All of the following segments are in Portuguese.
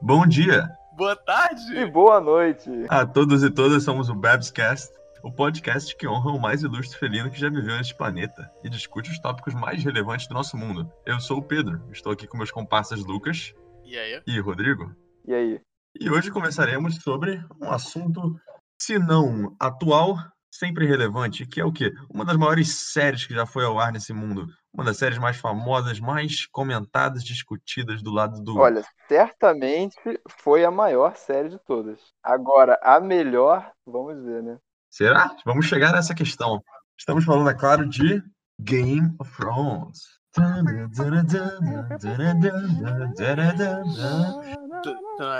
Bom dia Boa tarde! E boa noite! a todos e todas. Somos o Babscast, o podcast que honra o mais ilustre felino que já viveu neste planeta e discute os tópicos mais relevantes do nosso mundo. Eu sou o Pedro, estou aqui com meus comparsas Lucas E aí? e Rodrigo. E aí? E hoje conversaremos sobre um assunto, se não atual, sempre relevante, que é o quê? Uma das maiores séries que já foi ao ar nesse mundo. Uma das séries mais famosas, mais comentadas, discutidas do lado do. Olha, certamente foi a maior série de todas. Agora, a melhor, vamos ver, né? Será? Vamos chegar nessa questão. Estamos falando, é claro, de Game of Thrones. Não,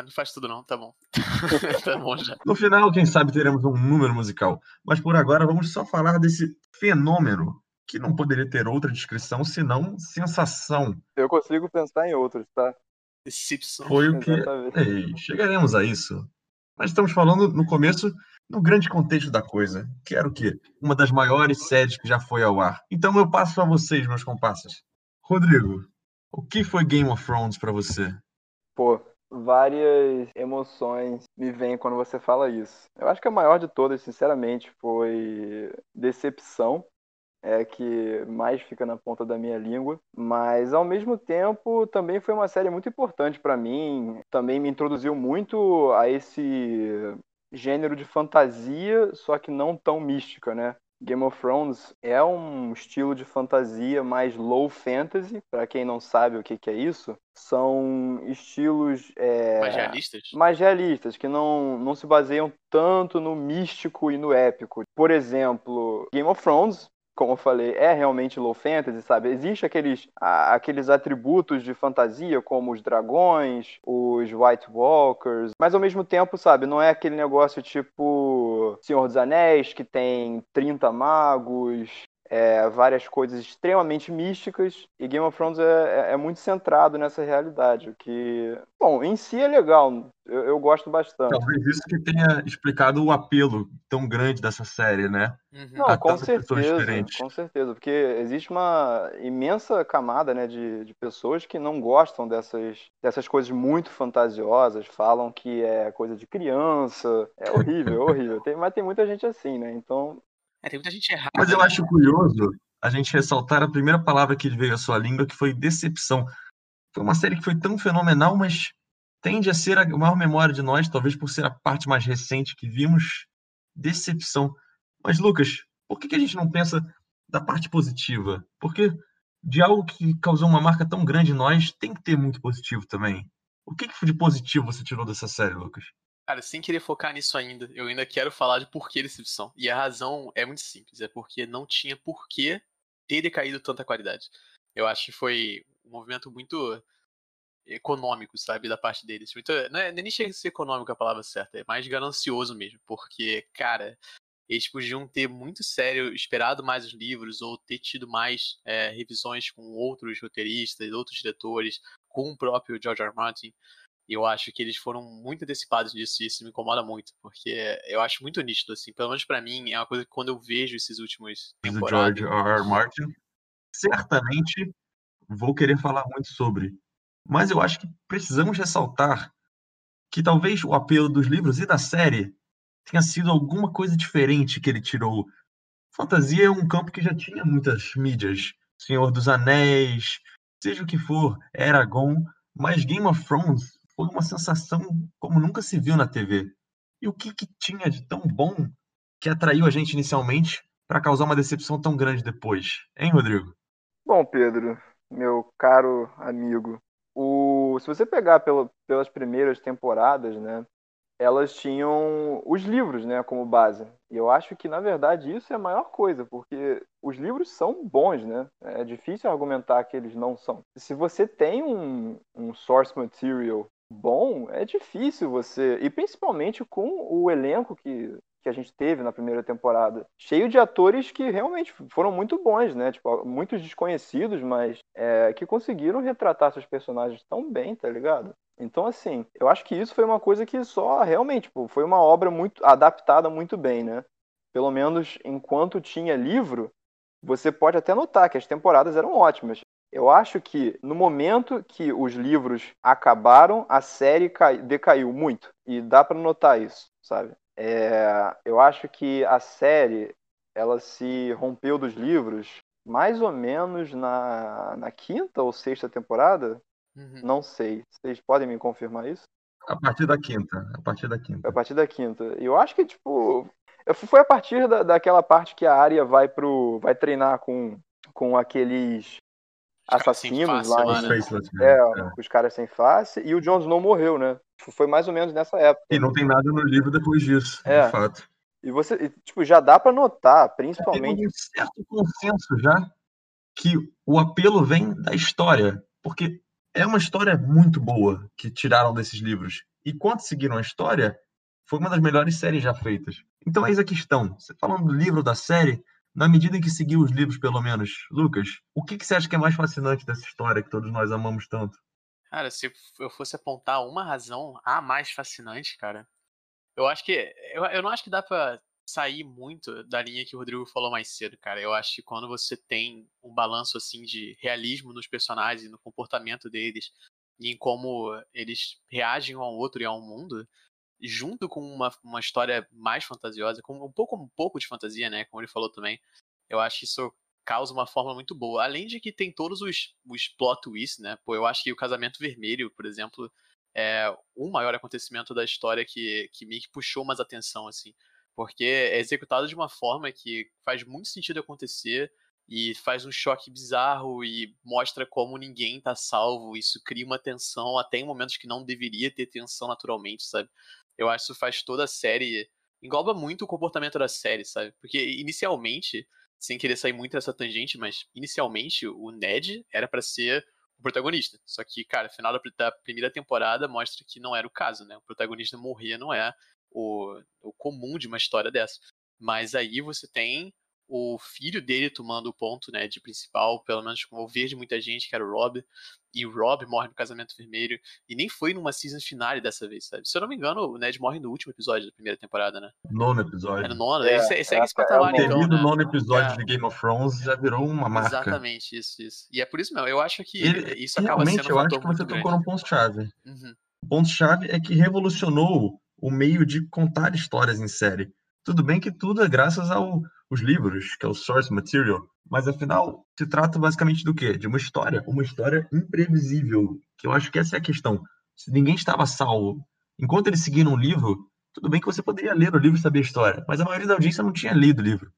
não faz tudo não, tá bom. tá bom já. No final, quem sabe teremos um número musical. Mas por agora vamos só falar desse fenômeno que não poderia ter outra descrição senão sensação. Eu consigo pensar em outros, tá? Decepção. Foi o que. Ei, chegaremos a isso. Mas estamos falando no começo, no grande contexto da coisa, que era o quê? Uma das maiores séries que já foi ao ar. Então eu passo a vocês, meus comparsas. Rodrigo, o que foi Game of Thrones pra você? Pô, várias emoções me vêm quando você fala isso. Eu acho que a maior de todas, sinceramente, foi decepção. É que mais fica na ponta da minha língua, mas ao mesmo tempo também foi uma série muito importante pra mim. Também me introduziu muito a esse gênero de fantasia, só que não tão mística, né? Game of Thrones é um estilo de fantasia mais low fantasy. Pra quem não sabe o que, que é isso, são estilos é, Mais realistas? mais realistas, que não, não se baseiam tanto no místico e no épico. Por exemplo, Game of Thrones, como eu falei, é realmente low fantasy, sabe? Existem aqueles, aqueles atributos de fantasia, como os dragões, os White Walkers, mas ao mesmo tempo, sabe, não é aquele negócio tipo Senhor dos Anéis, que tem 30 magos, é, várias coisas extremamente místicas, e Game of Thrones é, é- é muito centrado nessa realidade, o que, bom, em si é legal, eu, eu gosto bastante. Talvez isso que tenha explicado o apelo tão grande dessa série, né? Uhum. Não, a com certeza, diferentes. com certeza, porque existe uma imensa camada, né, de, de pessoas que não gostam dessas, dessas coisas muito fantasiosas, falam que é coisa de criança, é horrível, é horrível, Tem- mas tem muita gente assim, né, então, É, tem muita gente errada. Mas eu acho curioso a gente ressaltar a primeira palavra que veio à sua língua, que foi decepção. Foi uma série que foi tão fenomenal, mas tende a ser a maior memória de nós, talvez por ser a parte mais recente que vimos. Decepção. Mas, Lucas, por que que a gente não pensa da parte positiva? Porque de algo que causou uma marca tão grande em nós, tem que ter muito positivo também. O que que de positivo você tirou dessa série, Lucas? Cara, sem querer focar nisso ainda, eu ainda quero falar de por que decepção. E a razão é muito simples, é porque não tinha por que ter decaído tanta qualidade. Eu acho que foi um movimento muito econômico, sabe, da parte deles. Muito, não é nem chega a ser econômico a palavra certa, é mais ganancioso mesmo, porque, cara, eles podiam ter muito sério esperado mais os livros ou ter tido mais é, revisões com outros roteiristas, outros diretores, com o próprio George R. R. Martin. E eu acho que eles foram muito antecipados disso e isso me incomoda muito, porque eu acho muito nítido, assim, pelo menos pra mim, é uma coisa que quando eu vejo esses últimos temporadas, George R. R. Martin, certamente vou querer falar muito sobre. Mas eu acho que precisamos ressaltar que talvez o apelo dos livros e da série tenha sido alguma coisa diferente que ele tirou. Fantasia é um campo que já tinha muitas mídias. Senhor dos Anéis, seja o que for, Eragon, mas Game of Thrones foi uma sensação como nunca se viu na TV. E o que, que tinha de tão bom que atraiu a gente inicialmente para causar uma decepção tão grande depois? Hein, Rodrigo? bom, Pedro, meu caro amigo, o, se você pegar pelo, pelas primeiras temporadas, né, elas tinham os livros, né, como base. E eu acho que, na verdade, isso é a maior coisa, porque os livros são bons, né? É difícil argumentar que eles não são. Se você tem um, um source material bom, é difícil você. E principalmente com o elenco que, que a gente teve na primeira temporada. Cheio de atores que realmente foram muito bons, né? Tipo, muitos desconhecidos, mas é, que conseguiram retratar seus personagens tão bem, tá ligado? Então, assim, eu acho que isso foi uma coisa que só realmente, tipo, foi uma obra muito adaptada muito bem, né? Pelo menos enquanto tinha livro, você pode até notar que as temporadas eram ótimas. Eu acho que no momento que os livros acabaram, a série cai, decaiu muito. E dá para notar isso, sabe? É, eu acho que a série ela se rompeu dos livros mais ou menos na, na quinta ou sexta temporada. Uhum. Não sei. Vocês podem me confirmar isso? A partir da quinta. A partir da quinta. A partir da quinta. Eu acho que, tipo. Foi a partir da, daquela parte que a Arya vai pro. vai treinar com, com aqueles assassinos lá. né? É, é, os caras sem face. E o Jon Snow morreu, né? Foi mais ou menos nessa época. E não tem nada no livro depois disso, é. de fato. E você, e, tipo, já dá para notar, principalmente. Tem um certo consenso já que o apelo vem da história, porque é uma história muito boa que tiraram desses livros. E quando seguiram a história, foi uma das melhores séries já feitas. Então eis a questão. Você falando do livro da série, na medida em que seguiu os livros, pelo menos, Lucas, o que, que você acha que é mais fascinante dessa história que todos nós amamos tanto? Cara, se eu fosse apontar uma razão a mais fascinante, cara, eu acho que. Eu, eu não acho que dá pra sair muito da linha que o Rodrigo falou mais cedo, cara. Eu acho que quando você tem um balanço assim de realismo nos personagens, no comportamento deles e em como eles reagem um ao outro e ao mundo, junto com uma, uma história mais fantasiosa, com um pouco um pouco de fantasia, né, como ele falou também. Eu acho que isso causa uma forma muito boa. Além de que tem todos os, os plot twists, né? Pô, eu acho que o Casamento Vermelho, por exemplo, é o maior acontecimento da história que, que que puxou mais atenção, assim. Porque é executado de uma forma que faz muito sentido acontecer e faz um choque bizarro e mostra como ninguém tá salvo. Isso cria uma tensão até em momentos que não deveria ter tensão naturalmente, sabe? Eu acho que isso faz toda a série. engloba muito o comportamento da série, sabe? Porque inicialmente, sem querer sair muito dessa tangente, mas inicialmente o Ned era para ser o protagonista. Só que, cara, final da, primeira temporada mostra que não era o caso, né? O protagonista morrer não é o, o comum de uma história dessa. Mas aí você tem o filho dele tomando o ponto, né, de principal, pelo menos com o ver de muita gente, que era o Rob, e o Rob morre no Casamento Vermelho, e nem foi numa season finale dessa vez, sabe? Se eu não me engano, o Ned morre no último episódio da primeira temporada, né? Nono episódio. É no nono, é, ele segue esse patamar, é, então, né? no nono episódio é. de Game of Thrones já virou uma marca. Exatamente, isso, isso. E é por isso mesmo, eu acho que ele, isso acaba sendo um eu acho que você grande. tocou num ponto-chave. Uhum. O ponto-chave é que revolucionou o meio de contar histórias em série. Tudo bem que tudo é graças aos livros, que é o source material, mas afinal se trata basicamente do quê? De uma história, uma história imprevisível, que eu acho que essa é a questão. Se ninguém estava salvo, enquanto eles seguiram um livro, tudo bem que você poderia ler o livro e saber a história, mas a maioria da audiência não tinha lido o livro.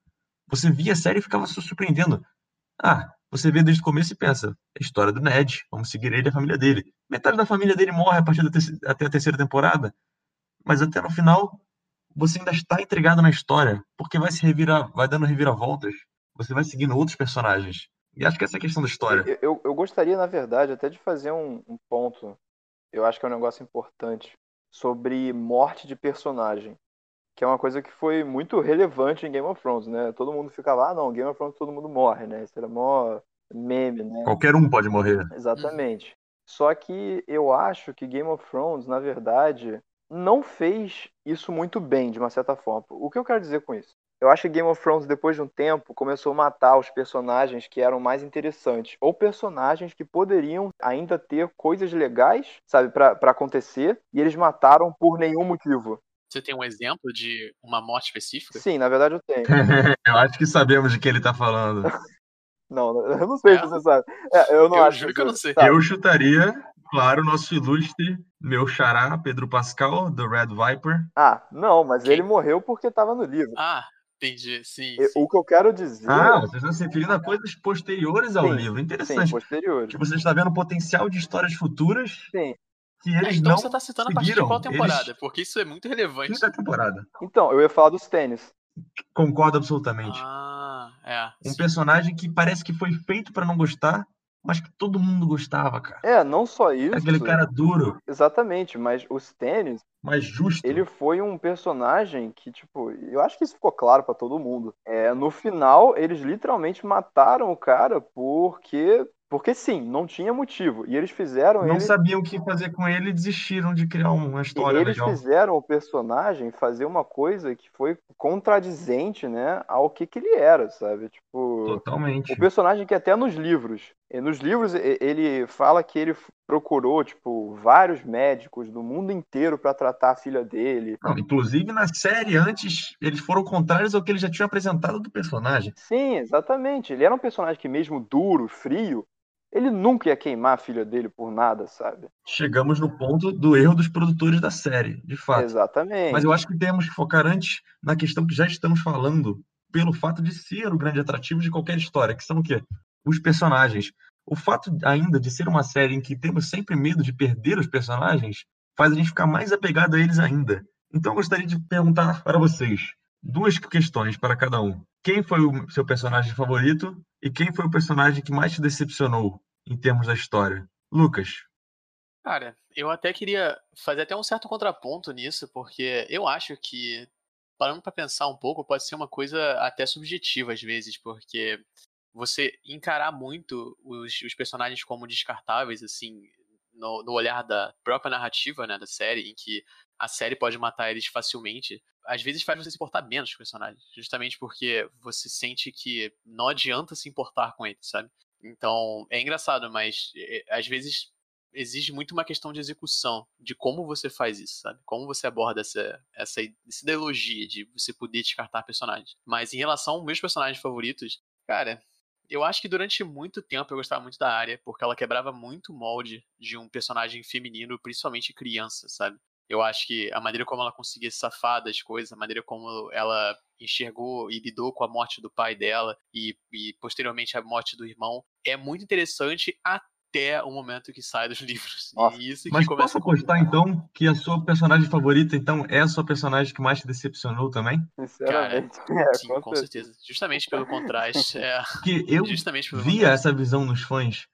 Você via a série e ficava se surpreendendo. Ah, você vê desde o começo e pensa, é a história do Ned, vamos seguir ele e a família dele. Metade da família dele morre a partir da até a terceira temporada mas até no final você ainda está intrigado na história, porque vai se revirar, vai dando reviravoltas, você vai seguindo outros personagens. E acho que essa é a questão da história. Eu, eu, eu gostaria, na verdade, até de fazer um, um, ponto, eu acho que é um negócio importante, sobre morte de personagem. Que é uma coisa que foi muito relevante em Game of Thrones, né? Todo mundo ficava, ah, não, Game of Thrones todo mundo morre, né? Isso era mó meme, né? Qualquer um pode morrer. Exatamente. Só que eu acho que Game of Thrones, na verdade, não fez isso muito bem, de uma certa forma. O que eu quero dizer com isso? Eu acho que Game of Thrones, depois de um tempo, começou a matar os personagens que eram mais interessantes. Ou personagens que poderiam ainda ter coisas legais, sabe, para acontecer, e eles mataram por nenhum motivo. Você tem um exemplo de uma morte específica? Sim, na verdade eu tenho. eu acho que sabemos de que ele tá falando. não, eu não sei é? se você sabe. É, eu não eu acho juro que eu não sei. Sabe. Eu chutaria Claro, nosso ilustre, meu xará, Pedro Pascal, do Red Viper. Ah, não, mas Quem? ele morreu porque estava no livro. Ah, entendi, sim, sim, O que eu quero dizer. Ah, vocês estão se referindo a coisas posteriores ao sim, livro. Interessante. Sim, posteriores. Que você está vendo o potencial de histórias futuras. Sim. Que eles é, então não você está citando seguiram. a partir de qual temporada? Eles... Porque isso é muito relevante. Quinta temporada. Então, eu ia falar dos tênis. Concordo absolutamente. Ah, é. Um sim. personagem que parece que foi feito para não gostar, mas que todo mundo gostava, cara. É, não só isso. Aquele cara duro. Exatamente, mas os tênis. Mais justo. Ele foi um personagem que, tipo, eu acho que isso ficou claro para todo mundo. É, no final, eles literalmente mataram o cara porque. Porque sim, não tinha motivo. E eles fizeram Não ele... sabiam o que fazer com ele e desistiram de criar uma história e eles legal. fizeram o personagem fazer uma coisa que foi contradizente, né, ao que que ele era, sabe? Tipo, Totalmente. O personagem que até nos livros, nos livros ele fala que ele procurou, tipo, vários médicos do mundo inteiro pra tratar a filha dele. Não, inclusive, na série, antes, eles foram contrários ao que eles já tinham apresentado do personagem. Sim, exatamente. Ele era um personagem que mesmo duro, frio, ele nunca ia queimar a filha dele por nada, sabe? Chegamos no ponto do erro dos produtores da série, de fato. Exatamente. Mas eu acho que temos que focar antes na questão que já estamos falando, pelo fato de ser o grande atrativo de qualquer história, que são o quê? Os personagens. O fato ainda de ser uma série em que temos sempre medo de perder os personagens faz a gente ficar mais apegado a eles ainda. Então eu gostaria de perguntar para vocês duas questões para cada um. Quem foi o seu personagem favorito e quem foi o personagem que mais te decepcionou em termos da história? Lucas, Cara, eu até queria fazer até um certo contraponto nisso, porque eu acho que, parando pra pensar um pouco, pode ser uma coisa até subjetiva às vezes, porque você encarar muito os, os personagens como descartáveis, assim, no, no olhar da própria narrativa, né, da série, em que a série pode matar eles facilmente, às vezes faz você se importar menos com os personagens, justamente porque você sente que não adianta se importar com eles, sabe? Então, é engraçado, mas é, às vezes exige muito uma questão de execução, de como você faz isso, sabe? Como você aborda essa, essa, essa ideologia de você poder descartar personagens. Mas em relação aos meus personagens favoritos, cara, eu acho que durante muito tempo eu gostava muito da área, porque ela quebrava muito o molde de um personagem feminino, principalmente criança, sabe? Eu acho que a maneira como ela conseguia se safar das coisas, a maneira como ela enxergou e lidou com a morte do pai dela e, e posteriormente a morte do irmão é muito interessante até o momento que sai dos livros. Nossa, e isso que mas começa posso apostar então que a sua personagem favorita então é a sua personagem que mais te decepcionou também? Sinceramente. é, Sim, com certeza. Justamente pelo contraste. É, Porque eu justamente pelo via essa visão nos fãs.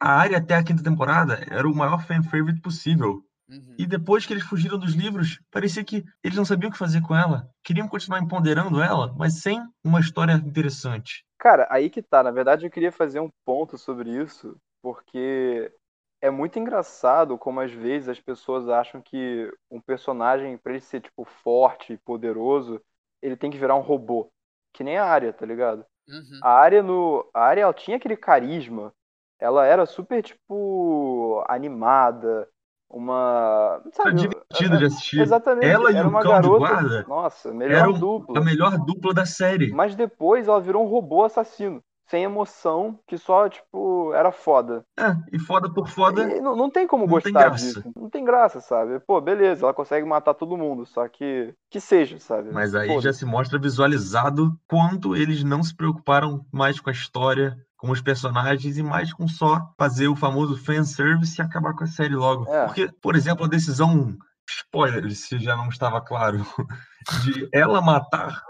A área até a quinta temporada era o maior fan favorite possível. Uhum. E depois que eles fugiram dos livros, parecia que eles não sabiam o que fazer com ela. Queriam continuar empoderando ela, mas sem uma história interessante. Cara, aí que tá. Na verdade, eu queria fazer um ponto sobre isso, porque é muito engraçado como às vezes as pessoas acham que um personagem, pra ele ser, tipo, forte e poderoso, ele tem que virar um robô. Que nem a Arya, tá ligado? Uhum. A Arya no. A Arya, ela tinha aquele carisma. Ela era super, tipo, animada. Uma. Era Sabe, divertido de assistir. Exatamente. Ela e era o uma de garota. guarda Nossa, melhor eram dupla. A melhor dupla da série. Mas depois ela virou um robô assassino. Sem emoção, que só, tipo, era foda. É, e foda por foda. E não, não tem como não tem gostar graça. disso. Não tem graça, sabe? Pô, beleza, ela consegue matar todo mundo, só que. Que seja, sabe? Mas aí Foda-se. já se mostra visualizado quanto eles não se preocuparam mais com a história, com os personagens e mais com só fazer o famoso fanservice e acabar com a série logo. É. Porque, por exemplo, a decisão, spoiler, se já não estava claro, de ela matar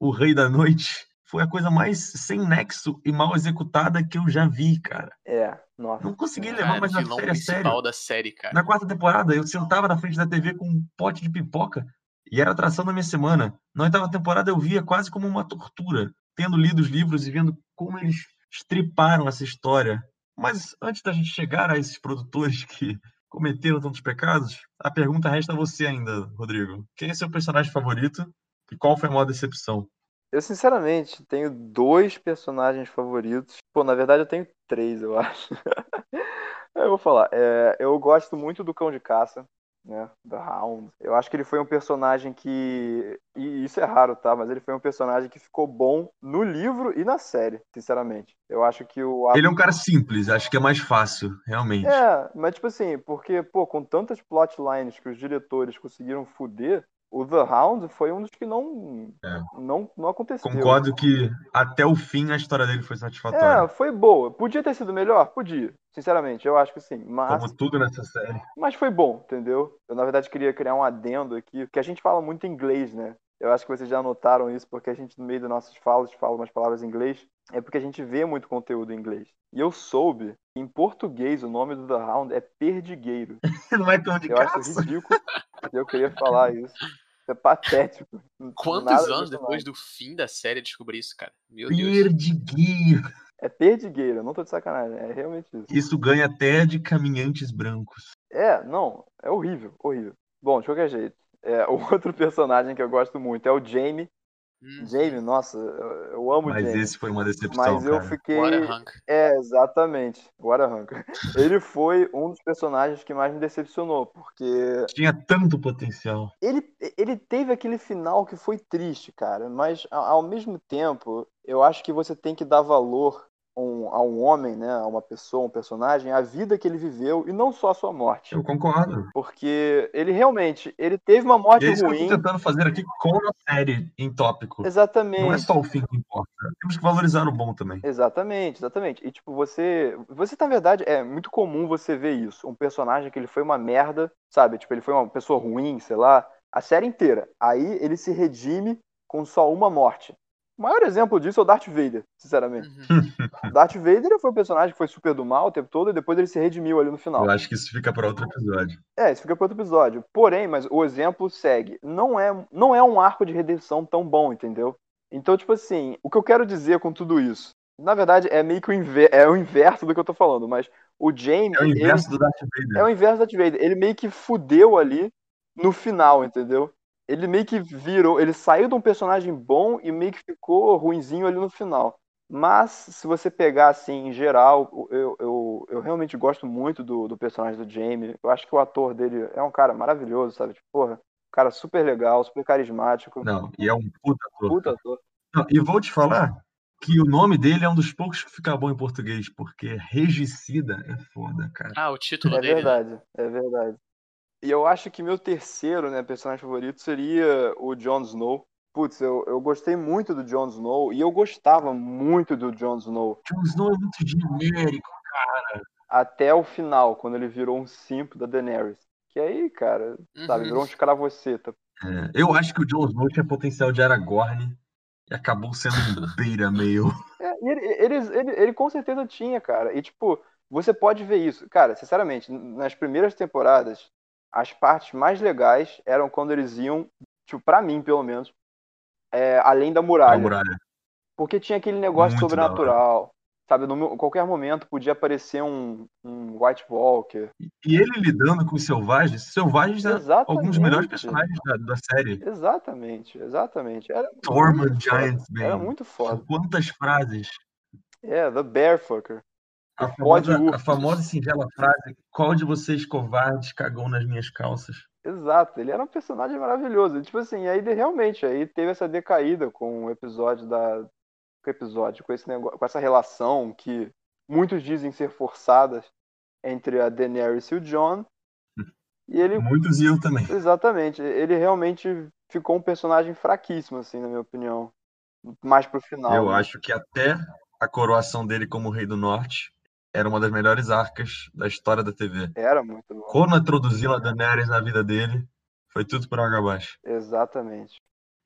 o Rei da Noite foi a coisa mais sem nexo e mal executada que eu já vi, cara. É, nossa. Não consegui levar Cara, mais o a série a sério. da série, cara. Na quarta temporada, eu sentava na frente da TV com um pote de pipoca e era a atração da minha semana. Na oitava temporada, eu via quase como uma tortura, tendo lido os livros e vendo como eles estriparam essa história. Mas antes da gente chegar a esses produtores que cometeram tantos pecados, a pergunta resta a você ainda, Rodrigo. Quem é seu personagem favorito e qual foi a maior decepção? Eu, sinceramente, tenho dois personagens favoritos. Pô, na verdade, eu tenho três, eu acho. eu vou falar. É, eu gosto muito do Cão de Caça, né? The Hound. Eu acho que ele foi um personagem que. E isso é raro, tá? Mas ele foi um personagem que ficou bom no livro e na série, sinceramente. Eu acho que o. Ele é um cara simples, acho que é mais fácil, realmente. É, mas tipo assim, porque, pô, com tantas plotlines que os diretores conseguiram fuder, o The Hound foi um dos que não, É. não, não aconteceu. Concordo que até o fim a história dele foi satisfatória. É, foi boa. Podia ter sido melhor? Podia. Sinceramente, eu acho que sim. Mas, Como tudo nessa série. mas foi bom, entendeu? Eu, na verdade, queria criar um adendo aqui, porque a gente fala muito inglês, né? Eu acho que vocês já notaram isso, porque a gente, no meio das nossas falas, fala umas palavras em inglês. É porque a gente vê muito conteúdo em inglês. E eu soube que, em português, o nome do The Hound é Perdigueiro. Não é tão de Eu acho caça. ridículo. e eu queria falar isso. Isso é patético. Quantos anos depois do fim da série eu descobri isso, cara? Meu Deus. Perdigueiro. É perdigueiro, eu não tô de sacanagem. É realmente isso. Isso ganha até de caminhantes brancos. É, não, é horrível, horrível. Bom, de qualquer jeito, é, o outro personagem que eu gosto muito é o Jamie, Hum. Jamie, nossa, eu, amo Mas Jamie. esse foi uma decepção, Mas eu cara. fiquei. What a. É, exatamente. Agora arranca. Ele foi um dos personagens que mais me decepcionou, porque Tinha tanto potencial. ele, ele teve aquele final que foi triste, cara, mas a- ao mesmo tempo, eu acho que você tem que dar valor a um, a um homem, né, a uma pessoa, um personagem, a vida que ele viveu e não só a sua morte. Eu concordo. Porque ele realmente, ele teve uma morte E é isso que eu ruim. tô tentando fazer aqui com a série em tópico. Exatamente. Não é só o fim que importa. Temos que valorizar o bom também. Exatamente, exatamente. E tipo, você. Você, na verdade, é muito comum você ver isso. Um personagem que ele foi uma merda, sabe? Tipo, ele foi uma pessoa ruim, sei lá, a série inteira. Aí ele se redime com só uma morte. O maior exemplo disso é o Darth Vader, sinceramente. Uhum. O Darth Vader ele foi um personagem que foi super do mal o tempo todo e depois ele se redimiu ali no final. Eu acho que isso fica para outro episódio. É, isso fica para outro episódio. Porém, mas o exemplo segue. Não é, não é um arco de redenção tão bom, entendeu? Então, tipo assim, o que eu quero dizer com tudo isso? Na verdade, é meio que o, inver é o inverso do que eu tô falando, mas o Jaime. É o ele- inverso do Darth Vader. é o inverso da Darth Vader. Ele meio que fudeu ali no final, entendeu? Ele meio que virou. Ele saiu de um personagem bom e meio que ficou ruinzinho ali no final. Mas, se você pegar assim, em geral, eu, eu, eu realmente gosto muito do, do personagem do Jamie. Eu acho que o ator dele é um cara maravilhoso, sabe? Tipo, porra, um cara super legal, super carismático. Não, e é um puta ator. Puta ator. Não, e vou te falar que o nome dele é um dos poucos que fica bom em português, porque regicida é foda, cara. Ah, o título É dele. né? verdade, é verdade. E eu acho que meu terceiro, né, personagem favorito seria o Jon Snow. Putz, eu, eu gostei muito do Jon Snow e eu gostava muito do Jon Snow Jon Snow é muito genérico. até o final, quando ele virou um simp da Daenerys. Que aí, cara, sabe, Uhum. virou um escravoceta. É, eu acho que o Jon Snow tinha potencial de Aragorn e acabou sendo um beira meio. É, e ele, ele, ele, ele com certeza tinha, cara. E, tipo, você pode ver isso. Cara, sinceramente, nas primeiras temporadas, as partes mais legais eram quando eles iam, tipo, pra mim, pelo menos, é, além da muralha. muralha. Porque tinha aquele negócio Muito sobrenatural. Sabe, no qualquer momento podia aparecer um, um White Walker. E ele lidando com os selvagens, selvagens Exatamente. alguns dos melhores personagens da, da série. Exatamente, exatamente. Era. Giants Era muito foda. Quantas frases. É, The Bearfucker. A famosa, a famosa e singela frase: Qual de vocês covardes cagou nas minhas calças? Exato, ele era um personagem maravilhoso. Tipo assim, aí ele realmente aí teve essa decaída com o episódio da. Com o episódio, com esse negócio, com essa relação que muitos dizem ser forçadas entre a Daenerys e o Jon. E ele Muitos e eu também. Exatamente. Ele realmente ficou um personagem fraquíssimo, assim, na minha opinião. Mais pro final. Eu né? acho que até a coroação dele como Rei do Norte era uma das melhores arcas da história da TV. Era muito bom. Quando introduziu a Daenerys na vida dele, foi tudo por água abaixo. Exatamente.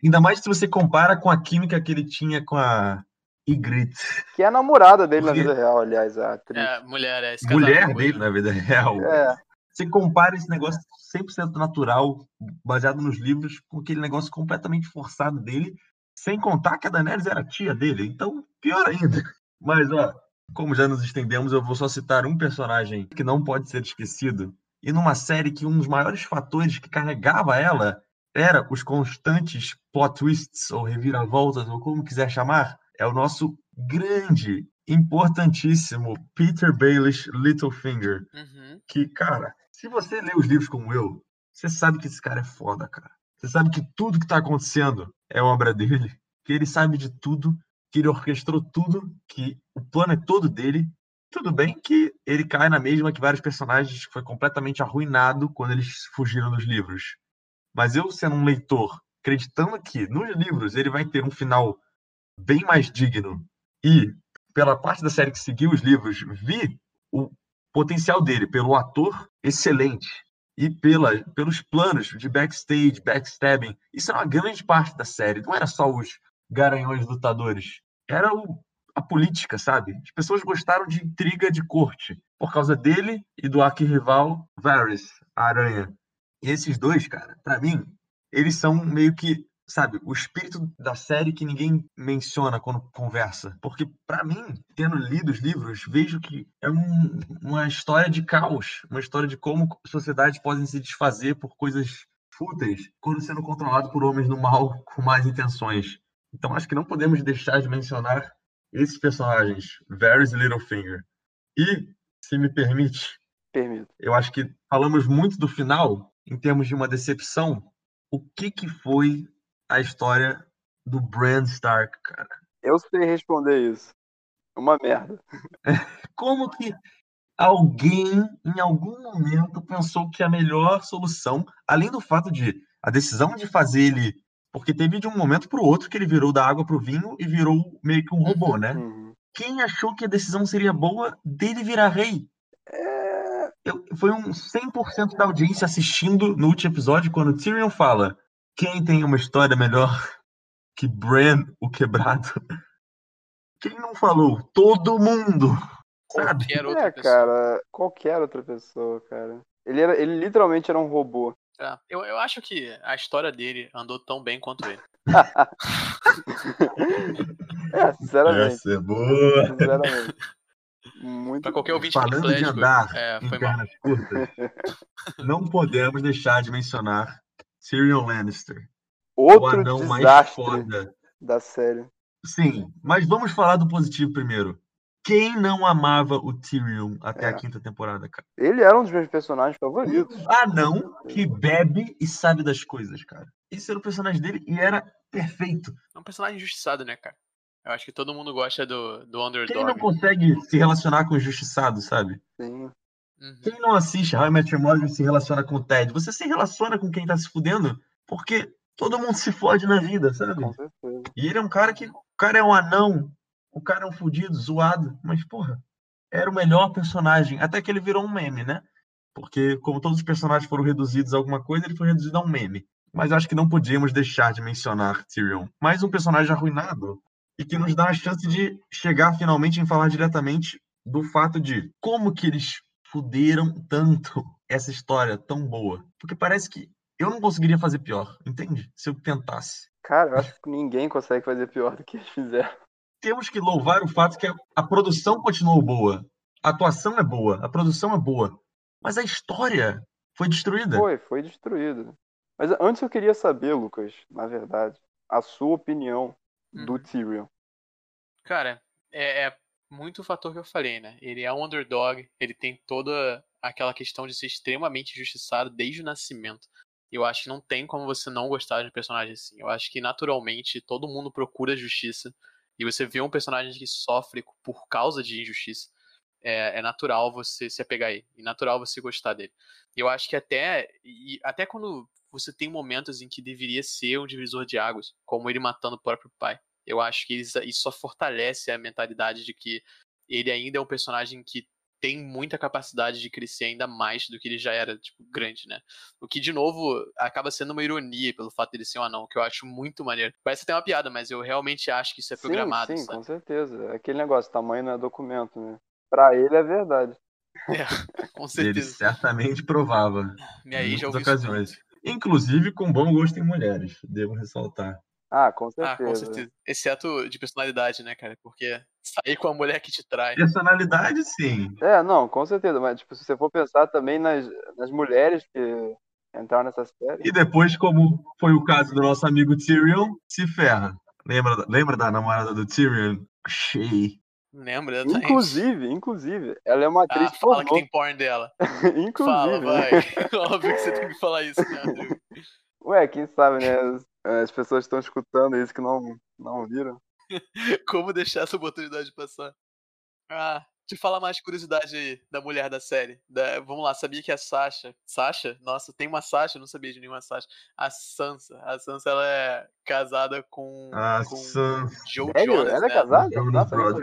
Ainda mais se você compara com a química que ele tinha com a Ygritte, Que é a namorada dele na Porque- vida real, aliás, a atriz. É, mulher, é esse mulher dele na vida real. É, Você compara esse negócio 100% natural, baseado nos livros, com aquele negócio completamente forçado dele, sem contar que a Daenerys era tia dele. Então, pior ainda. Mas, ó, como já nos estendemos, eu vou só citar um personagem que não pode ser esquecido. E numa série que um dos maiores fatores que carregava ela era os constantes plot twists, ou reviravoltas, ou como quiser chamar, é o nosso grande, importantíssimo Peter Baelish Littlefinger Uhum. que, cara, se você lê os livros como eu, você sabe que esse cara é foda, cara. Você sabe que tudo que tá acontecendo é obra dele, que ele sabe de tudo, que ele orquestrou tudo, que o plano é todo dele. Tudo bem que ele cai na mesma que vários personagens foi completamente arruinado quando eles fugiram dos livros. Mas eu, sendo um leitor, acreditando que nos livros ele vai ter um final bem mais digno e, pela parte da série que seguiu os livros, vi o potencial dele pelo ator excelente e pela, pelos planos de backstage, backstabbing. Isso era uma grande parte da série. Não era só os garanhões lutadores. Era o, a política, sabe? As pessoas gostaram de intriga de corte por causa dele e do arquirrival Varys, a Aranha. E esses dois, cara, pra mim, eles são meio que sabe, o espírito da série que ninguém menciona quando conversa. Porque, pra mim, tendo lido os livros, vejo que é um- uma história de caos, uma história de como sociedades podem se desfazer por coisas fúteis quando sendo controlado por homens do mal com más intenções. Então acho que não podemos deixar de mencionar esses personagens, Varys e Littlefinger. E, se me permite, Permito. eu acho que falamos muito do final, em termos de uma decepção. O que que foi a história do Bran Stark, cara? Eu sei responder isso. Uma merda. Como que alguém, em algum momento, pensou que a melhor solução, além do fato de a decisão de fazer ele. Porque teve de um momento para o outro que ele virou da água para o vinho e virou meio que um robô, né? Uhum. Quem achou que a decisão seria boa dele virar rei? É... Eu- foi um 100% da audiência assistindo no último episódio quando Tyrion fala: Quem tem uma história melhor que Bran o Quebrado? Quem não falou? Todo mundo! Sabe? Qualquer outra é, pessoa. cara, qualquer outra pessoa, cara. Ele, era, ele literalmente era um robô. É, Eu, eu acho que a história dele andou tão bem quanto ele. É, sinceramente. Essa é boa! Sinceramente. Muito. Pra qualquer ouvinte Falando de andar é, em foi mal. curtas, não podemos deixar de mencionar Tyrion Lannister, o Outro anão mais desastre foda. da série. Sim, mas vamos falar do positivo primeiro. Quem não amava o Tyrion até É. a quinta temporada, cara? Ele era um dos meus personagens favoritos. Anão que bebe e sabe das coisas, cara. Esse era o personagem dele e era perfeito. É um personagem injustiçado, né, cara? Eu acho que todo mundo gosta do, do Quem underdog. não consegue se relacionar com o injustiçado, sabe? Sim. Uhum. Quem não assiste How I Met Your Mother e se relaciona com o Ted? Você se relaciona com quem tá se fudendo porque todo mundo se fode na vida, sabe? Com certeza. E ele é um cara que. O cara é um anão. O cara é um fudido, zoado. Mas, porra, era o melhor personagem. Até que ele virou um meme, né? Porque, como todos os personagens foram reduzidos a alguma coisa, ele foi reduzido a um meme. Mas acho que não podíamos deixar de mencionar Tyrion. Mais um personagem arruinado. E que nos dá a chance de chegar finalmente em falar diretamente do fato de como que eles fuderam tanto essa história tão boa. Porque parece que eu não conseguiria fazer pior, entende? Se eu tentasse. Cara, eu acho que ninguém consegue fazer pior do que eles fizeram. Temos que louvar o fato que a, a produção continuou boa. A atuação é boa, a produção é boa. Mas a história foi destruída. Foi, foi destruído. Mas antes eu queria saber, Lucas, na verdade, a sua opinião do Uhum. Tyrion. Cara, é, é muito o fator que eu falei, né? Ele é um underdog, ele tem toda aquela questão de ser extremamente injustiçado desde o nascimento. Eu acho que não tem como você não gostar de um personagem assim. Eu acho que naturalmente todo mundo procura justiça. E você vê um personagem que sofre por causa de injustiça. É, é natural você se apegar a ele. E natural você gostar dele. Eu acho que até. E até quando você tem momentos em que deveria ser um divisor de águas, como ele matando o próprio pai. Eu acho que isso só fortalece a mentalidade de que ele ainda é um personagem que tem muita capacidade de crescer ainda mais do que ele já era, tipo, grande, né? O que, de novo, acaba sendo uma ironia pelo fato dele ser um anão, que eu acho muito maneiro. Parece até uma piada, mas eu realmente acho que isso é programado, sim, sim, sabe? com certeza. Aquele negócio, tamanho não é documento, né? Pra ele é verdade. É, com Ele certeza. certamente provava. E aí em já ouvi muitas isso ocasiões. Inclusive com bom gosto em mulheres, devo ressaltar. Ah, com Ah, com certeza. certeza. Exceto de personalidade, né, cara? Porque sair com a mulher que te trai. Personalidade, sim. É, não, com certeza. Mas, tipo, se você for pensar também nas, nas mulheres que entraram nessa série. E depois, como foi o caso do nosso amigo Tyrion, se ferra. Lembra, lembra da namorada do Tyrion? Shay. Lembra? exatamente. Inclusive, inclusive, ela é uma atriz Ah, fala que pornô. tem porn dela. Inclusive. Fala, vai. né? Óbvio que você tem que falar isso, né, Andrew? Ué, quem sabe, né? As, as pessoas estão escutando isso que não, não viram. Como deixar essa oportunidade passar? Ah, te falar mais curiosidade aí da mulher da série. Da- vamos lá, sabia que a Sasha. Sasha? Nossa, tem uma Sasha, não sabia de nenhuma Sasha. A Sansa. A Sansa ela é casada com. A com Sansa. Joe Sério? Jonas. ela é né? casada? Eu.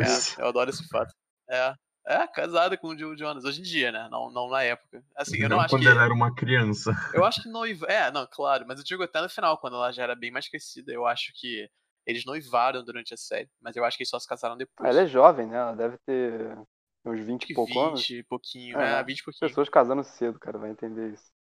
É, eu adoro esse fato. É. É, casada com o Joe Jonas. Hoje em dia, né? Não, não na época. Assim, eu não, Não acho quando que. ela era uma criança. Eu acho que noiva. É, não, claro, mas eu digo até no final, quando ela já era bem mais crescida. Eu acho que eles noivaram durante a série, mas eu acho que eles só se casaram depois. Ela é jovem, né? Ela deve ter uns 20 Acho e pouco 20 anos. e pouquinho. É, É, 20 e pouquinho. Pessoas casando cedo, cara, vai entender isso.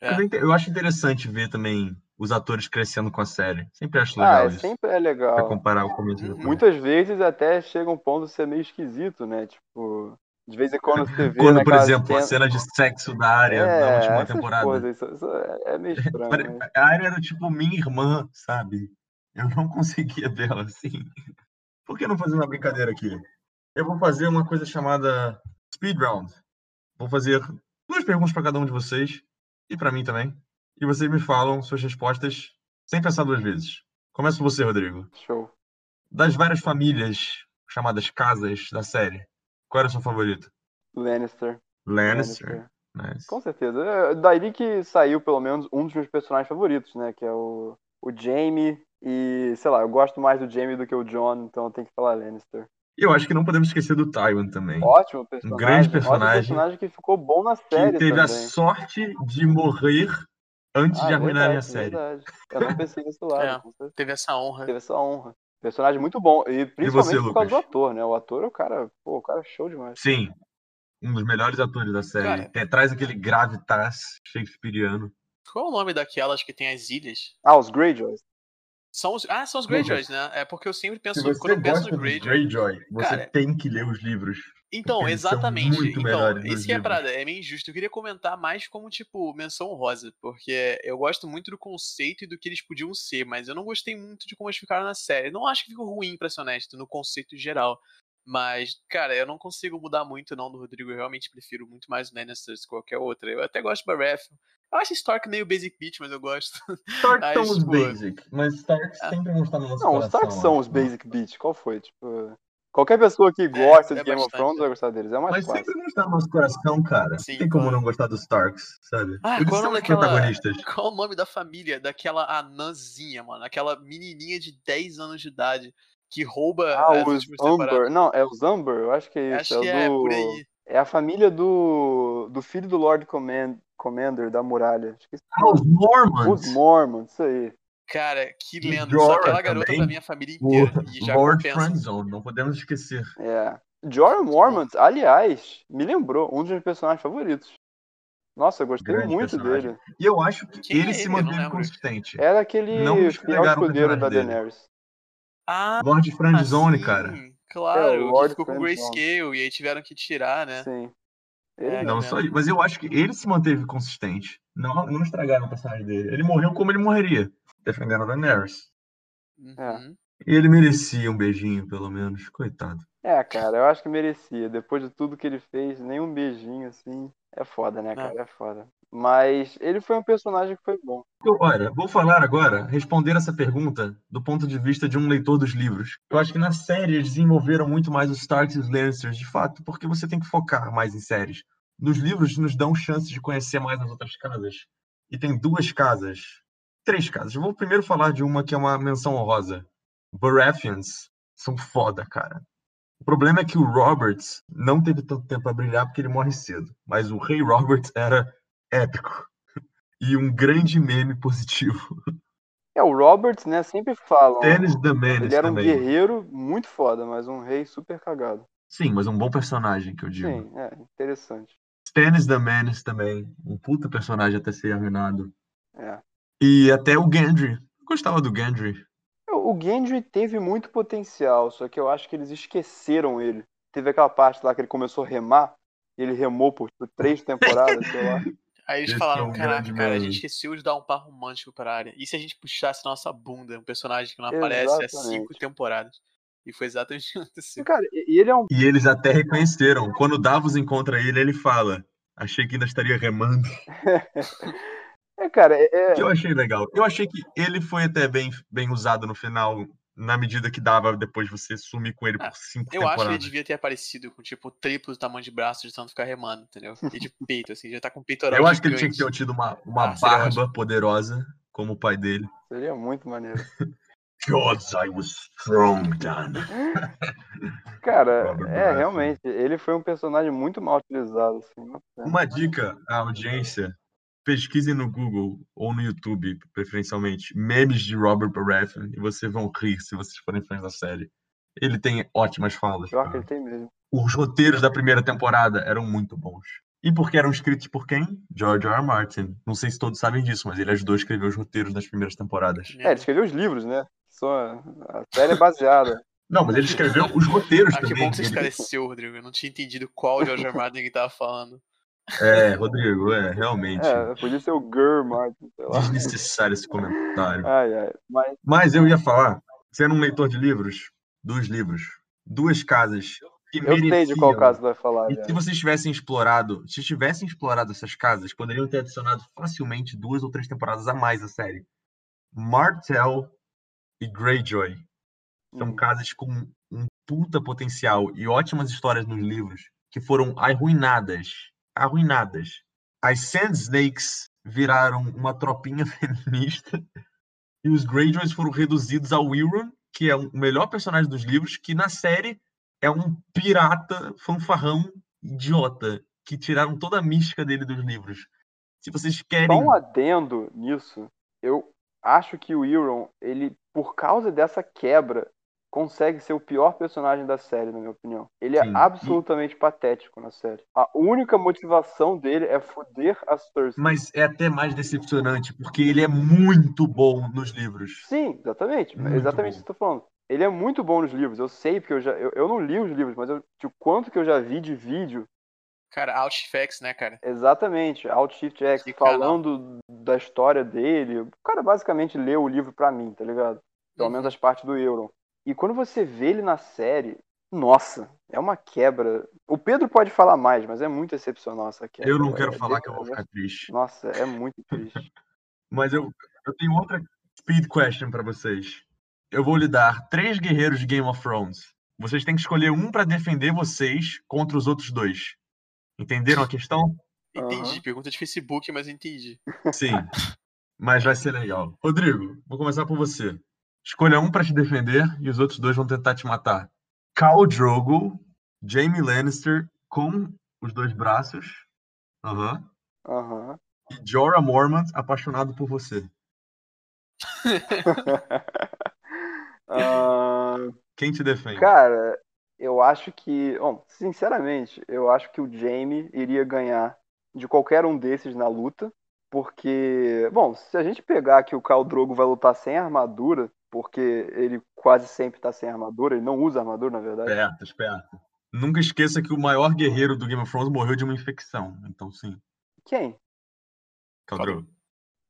É. Eu acho interessante ver também os atores crescendo com a série. Sempre acho Ah, legal é, isso. sempre é Pra legal. comparar o começo Uhum. depois. Muitas vezes até chega um ponto de ser meio esquisito, né? Tipo, de vez em quando você vê Quando, por exemplo, a cena- de sexo da área na É, última essas temporada. coisas, isso, isso é é meio estranho, né? A área era tipo minha irmã, sabe? Eu não conseguia vê-la assim. Por que não fazer uma brincadeira aqui? Eu vou fazer uma coisa chamada Speed Round. Vou fazer duas perguntas para cada um de vocês e para mim também. E vocês me falam suas respostas sem pensar duas vezes. Começa com você, Rodrigo. Show. Das várias famílias chamadas casas da série, qual era o seu favorito? Lannister. Lannister. Nice. Com certeza. É daí que saiu, pelo menos, um dos meus personagens favoritos, né? Que é o, o Jaime. E, sei lá, eu gosto mais do Jaime do que o John, então eu tenho que falar Lannister. E eu acho que não podemos esquecer do Tywin também. Ótimo personagem. Um grande personagem. Ótimo personagem que ficou bom na série que teve também. a sorte de morrer antes Ah, de arruinarem a verdade, série. verdade. Eu não pensei nesse lado. É. Teve essa honra. Teve essa honra. Personagem muito bom. E principalmente você, por causa do Lucas? ator, né? O ator é o cara. Pô, o cara é show demais. Sim. Um dos melhores atores da série. Cara. É, traz aquele gravitas shakespeariano. Qual é o nome daquelas que tem as ilhas? Ah, os Greyjoys. São os... Ah, são os Greyjoys, né? É porque eu sempre penso, Se você quando eu penso no Greyjoy. Greyjoy, você Cara, tem que ler os livros. Então, exatamente. Então, isso que é parada, é meio injusto. Eu queria comentar mais como, tipo, menção rosa, porque eu gosto muito do conceito e do que eles podiam ser, mas eu não gostei muito de como eles ficaram na série. Não acho que ficou ruim, pra ser honesto, no conceito geral. Mas, cara, eu não consigo mudar muito, não, do Rodrigo. Eu realmente prefiro muito mais o Lannisters que qualquer outra. Eu até gosto do Baratheon. Eu acho Stark meio basic bitch, mas eu gosto. Stark Aí, são os tipo, basic, mas Stark Ah. sempre vão estar no nosso Não, os coração. Stark são acho, os? Basic Beats. Qual foi? Tipo. Qualquer pessoa que gosta é de Game of Thrones é. vai gostar deles. É mais Mas fácil. sempre vão estar no nosso coração, cara. Sim, tem como claro. não gostar dos Starks, sabe? Ah, Eles qual é o são daquela- protagonistas. Qual o nome da família daquela anãzinha, mano? Aquela menininha de 10 anos de idade que rouba Ah, os. Amber. Não, é os Amber? Eu acho que é isso. Acho que é, é, o do... por aí. é a família do, do filho do Lord Command... Commander da muralha. Esqueci. Ah, os Mormons. Os Mormons, isso aí. Cara, que lenda. Jorah Só aquela garota também. pra minha família O inteira. E já Lord compensa. Friendzone, não podemos esquecer. É. Jorah Mormont, aliás, me lembrou um dos meus personagens favoritos. Nossa, eu gostei Grande muito personagem. dele. E eu acho que Quem é ele ele? se manteve consistente. Era aquele Não fiel o escudeiro da dele. Daenerys. Ah, Lord Friendzone, sim, cara. Claro, É, o que Lord ficou com Friendzone. Grayscale e aí tiveram que tirar, né? Sim. É, Ele não lembro. só isso, mas eu acho que ele se manteve consistente. Não, não estragaram o personagem dele. Ele morreu como ele morreria, defendendo a Daenerys. Uhum. E ele merecia um beijinho, pelo menos. Coitado. É, cara, eu acho que merecia. Depois de tudo que ele fez, nem um beijinho assim. É foda, né, cara? É foda. Mas ele foi um personagem que foi bom. Olha, vou falar agora, responder essa pergunta do ponto de vista de um leitor dos livros. Eu acho que na série eles desenvolveram muito mais os Starks e os Lannisters, de fato, porque você tem que focar mais em séries. Nos livros nos dão chance de conhecer mais as outras casas. E tem duas casas, três casas. Eu vou primeiro falar de uma que é uma menção honrosa. Baratheons são foda, cara. O problema é que o Roberts não teve tanto tempo pra brilhar porque ele morre cedo. Mas o Rei Roberts era épico. E um grande meme positivo. É, o Roberts, né, sempre falam. Stannis the Menace Ele era um também. guerreiro muito foda, mas um rei super cagado. Sim, mas um bom personagem, que eu digo. Sim, é, interessante. Stannis the Menace também. Um puta personagem até ser arruinado. É. E até o Gendry. Eu gostava do Gendry. O Gendry teve muito potencial, só que eu acho que eles esqueceram ele. Teve aquela parte lá que ele começou a remar, e ele remou por três temporadas, sei lá. Aí eles Esse falaram, é um caraca, cara, a meme." gente esqueceu de dar um par romântico pra área. E se a gente puxasse nossa bunda um personagem que não aparece há cinco Exatamente. temporadas? E foi exatamente o que E, aconteceu. cara, e ele é um. E eles até reconheceram. Quando o Davos encontra ele, ele fala. Achei que ainda estaria remando. É, cara, é, é- Que eu achei legal. Eu achei que ele foi até bem, bem usado no final, na medida que dava depois você sumir com ele por Ah, cinco Eu acho que ele temporadas. devia ter aparecido com, tipo, o triplo do tamanho de braço de tanto ficar remando, entendeu? E de peito, assim, já tá com peitoral Eu acho que ele tinha que gigante. ter tido uma, uma Ah, barba poderosa, como o pai dele. seria muito maneiro. Because I was strong, Dan. Cara, é, realmente, ele foi um personagem muito mal utilizado, assim. Uma dica à audiência: pesquisem no Google ou no YouTube, preferencialmente, memes de Robert Baratheon e vocês vão rir se vocês forem fãs da série. Ele tem ótimas falas. Pior que cara. ele tem mesmo. Os roteiros da primeira temporada eram muito bons. E porque eram escritos por quem? George R. R. Martin. Não sei se todos sabem disso, mas ele ajudou a escrever os roteiros das primeiras temporadas. É, ele escreveu os livros, né? Só a série é baseada. Não, mas ele escreveu os roteiros Ah, que também. bom que você esclareceu, Rodrigo. Eu não tinha entendido qual George R. R. Martin que tava falando. É, Rodrigo, é, realmente. É, podia ser o Gur Martin, sei lá. Desnecessário esse comentário. Ai, ai. Mas, Mas eu ia falar, sendo um leitor de livros, dos livros, duas casas que eu sei de qual mereciam. caso vai falar. E já. se vocês tivessem explorado, se tivessem explorado essas casas, poderiam ter adicionado facilmente duas ou três temporadas a mais à série. Martell e Greyjoy são Hum. casas com um puta potencial e ótimas histórias nos livros que foram arruinadas, arruinadas. As Sand Snakes viraram uma tropinha feminista e os Greyjoys foram reduzidos ao Euron, que é o melhor personagem dos livros, que na série é um pirata fanfarrão idiota, que tiraram toda a mística dele dos livros. Se vocês Só querem. um adendo nisso, eu acho que o Euron, ele, por causa dessa quebra, consegue ser o pior personagem da série, na minha opinião. Ele Sim, é e- absolutamente patético na série. A única motivação dele é foder as Cersei. Mas é até mais decepcionante, porque ele é muito bom nos livros. Sim, exatamente. Muito exatamente bom. isso que eu tô falando. Ele é muito bom nos livros. Eu sei, porque eu já. Eu, eu não li os livros, mas eu, o quanto que eu já vi de vídeo Cara, Outfacts, né, cara? Exatamente, Alt Shift X, falando da história dele. O cara basicamente leu o livro pra mim, tá ligado? Pelo Uhum. menos as partes do Euron. E quando você vê ele na série, nossa, é uma quebra. O Pedro pode falar mais, mas é muito excepcional essa quebra. Eu não quero É- falar que eu vou é- ficar triste. Nossa, é muito triste. Mas eu, eu tenho outra speed question pra vocês. Eu vou lhe dar três guerreiros de Game of Thrones. Vocês têm que escolher um pra defender vocês contra os outros dois. Entenderam a questão? Entendi. Aham. Pergunta de Facebook, mas entendi. Sim. Mas vai ser legal. Rodrigo, vou começar por você. Escolha um pra te defender e os outros dois vão tentar te matar. Khal Drogo, Jaime Lannister com os dois braços. Aham. Aham. E Jorah Mormont apaixonado por você. Ah, Quem te defende? Cara, eu acho que. Bom, sinceramente, eu acho que o Jaime iria ganhar de qualquer um desses na luta. Porque, bom, se a gente pegar que o Khal Drogo vai lutar sem armadura, porque ele quase sempre tá sem armadura, ele não usa armadura, na verdade. Esperto, esperto. Nunca esqueça que o maior guerreiro do Game of Thrones morreu de uma infecção. Então, sim. Quem? Khal Drogo.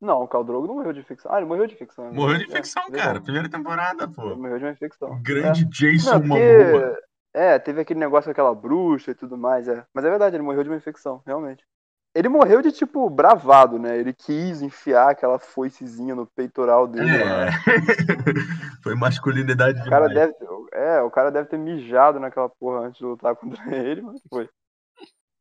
Não, o Khal Drogo não morreu de infecção. Ah, ele morreu de infecção. né? Morreu de É, infecção, verdade. cara. Primeira temporada, Ele pô. morreu de uma infecção. Grande É. Jason Não, porque- Momoa. É, teve aquele negócio com aquela bruxa e tudo mais, é. Mas é verdade, ele morreu de uma infecção, realmente. Ele morreu de, tipo, bravado, né? Ele quis enfiar aquela foicezinha no peitoral dele. É. lá. Foi masculinidade O cara demais. deve, é, o cara deve ter mijado naquela porra antes de lutar contra ele, mas foi.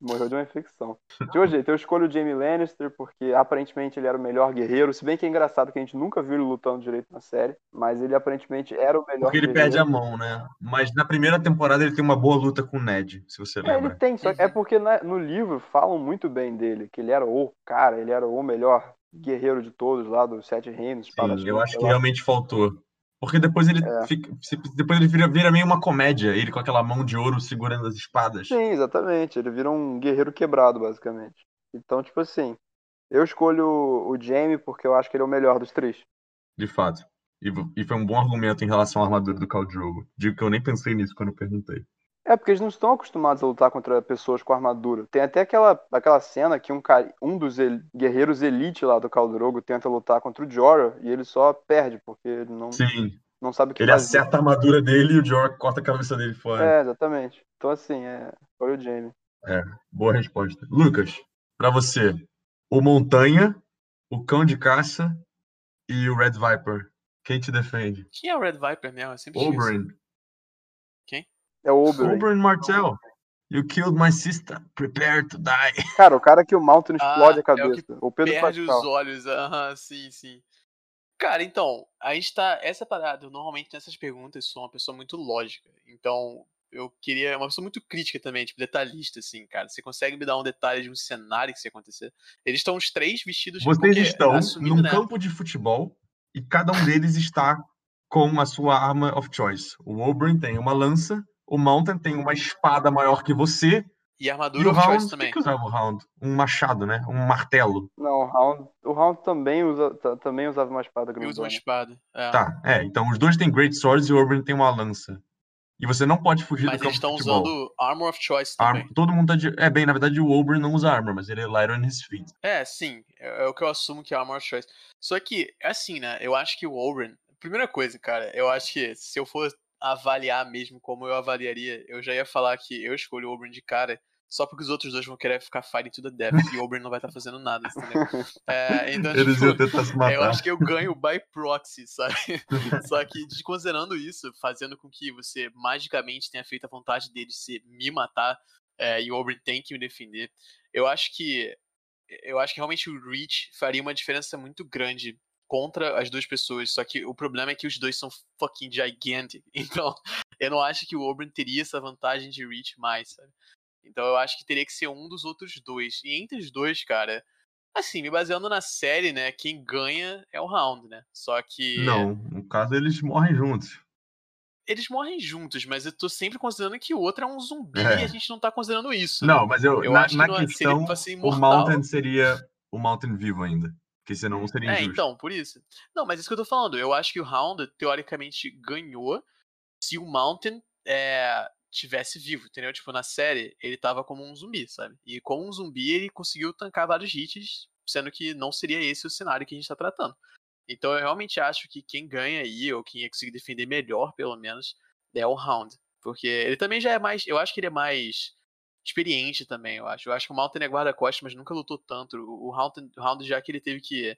Morreu de uma infecção. De jeito, eu escolho o Jamie Lannister porque aparentemente ele era o melhor guerreiro. Se bem que é engraçado que a gente nunca viu ele lutando direito na série, mas ele aparentemente era o melhor Porque ele guerreiro. perde a mão, né? Mas na primeira temporada ele tem uma boa luta com o Ned, se você É, ele lembra. tem, só que é Uhum. porque na- no livro falam muito bem dele, que ele era o cara, ele era o melhor guerreiro de todos lá dos Sete Reinos. Sim, eu acho que lá. realmente faltou. Porque depois ele É. fica. Depois ele vira, vira meio uma comédia, ele com aquela mão de ouro segurando as espadas. Sim, exatamente. Ele vira um guerreiro quebrado, basicamente. Então, tipo assim, eu escolho o Jaime porque eu acho que ele é o melhor dos três. De fato. E, e foi um bom argumento em relação à armadura do Khal Drogo. Digo que eu nem pensei nisso quando eu perguntei. É, porque eles não estão acostumados a lutar contra pessoas com armadura. Tem até aquela, aquela cena que um, cara, um dos el- guerreiros elite lá do Khal Drogo tenta lutar contra o Jorah e ele só perde, porque ele não, Sim, não sabe o que ele fazer. acerta a armadura dele e o Jorah corta a cabeça dele fora. É, exatamente. Então, assim, é... foi o Jaime. Boa resposta. Lucas, pra você, o Montanha, o Cão de Caça e o Red Viper. Quem te defende? Quem é o Red Viper mesmo? Eu sempre esqueço. Oberyn. É o Oberyn. Oberyn Martell. You killed my sister. Prepare to die. Cara, o cara que o Mountain Ah, explode a é o cabeça. que o, Pedro Perde Pascal. os olhos, aham, sim, sim. Cara, então, a gente tá. Essa parada, eu normalmente nessas perguntas sou uma pessoa muito lógica. Então, eu queria. Uma pessoa muito crítica também, tipo, detalhista, assim, cara. Você consegue me dar um detalhe de um cenário que se acontecer? Eles estão os três vestidos Vocês estão assumindo, num né? campo de futebol e cada um deles está com a sua arma of choice. O Oberyn tem uma lança, o Mountain tem uma espada maior que você E a e armadura o of Hound, choice o que, também. que usava o Hound? Um machado, né? Um martelo. Não, o Round, o Round também, usa, ta- também usava uma espada E usa uma espada. É. Tá, é. Então os dois têm Great Swords e o Oberyn tem uma lança. E você não pode fugir Mas do eles campo estão de futebol. usando Armor of Choice Arm- também. todo mundo tá de... É, bem, na verdade o Oberyn não usa armor, mas ele é light on his feet. É, sim. É, é o que eu assumo que é Armor of Choice. Só que, assim, né? Eu acho que o Oberyn. Primeira coisa, cara, eu acho que se eu for avaliar mesmo como eu avaliaria, eu já ia falar que eu escolho o Oberyn de cara. Só porque os outros dois vão querer ficar fighting to the death e o Oberyn não vai estar fazendo nada, entendeu? É, então, Eles tipo, iam tentar se É, eu matar. acho que eu ganho by proxy, sabe? Só que desconsiderando isso, fazendo com que você magicamente tenha feito a vontade dele se me matar é, e o Oberyn tem que me defender, eu acho que eu acho que realmente o Reach faria uma diferença muito grande contra as duas pessoas. Só que o problema é que os dois são fucking gigantic. Então, eu não acho que o Oberyn teria essa vantagem de Reach mais, sabe? Então eu acho que teria que ser um dos outros dois. E entre os dois, cara, assim, me baseando na série, né, quem ganha é o Round, né? Só que Não, no caso eles morrem juntos. eles morrem juntos, mas eu tô sempre considerando que o outro é um zumbi É. e a gente não tá considerando isso. né? Não, mas eu, Eu na, acho que na seria questão, pra ser o. Mountain seria o Mountain vivo ainda. Porque senão seria É, injusto. então, por isso. Não, mas isso que eu tô falando. Eu acho que o Hound, teoricamente, ganhou se o Mountain é, tivesse vivo, entendeu? Tipo, na série, ele tava como um zumbi, sabe? E como um zumbi, ele conseguiu tancar vários hits, sendo que não seria esse o cenário que a gente tá tratando. Então eu realmente acho que quem ganha aí, ou quem ia conseguir defender melhor, pelo menos, é o Hound. Porque ele também já é mais. Eu acho que ele é mais experiente também, eu acho. Eu acho que o Mountain é guarda-costas, mas nunca lutou tanto. O Hound, o Hound já que ele teve que.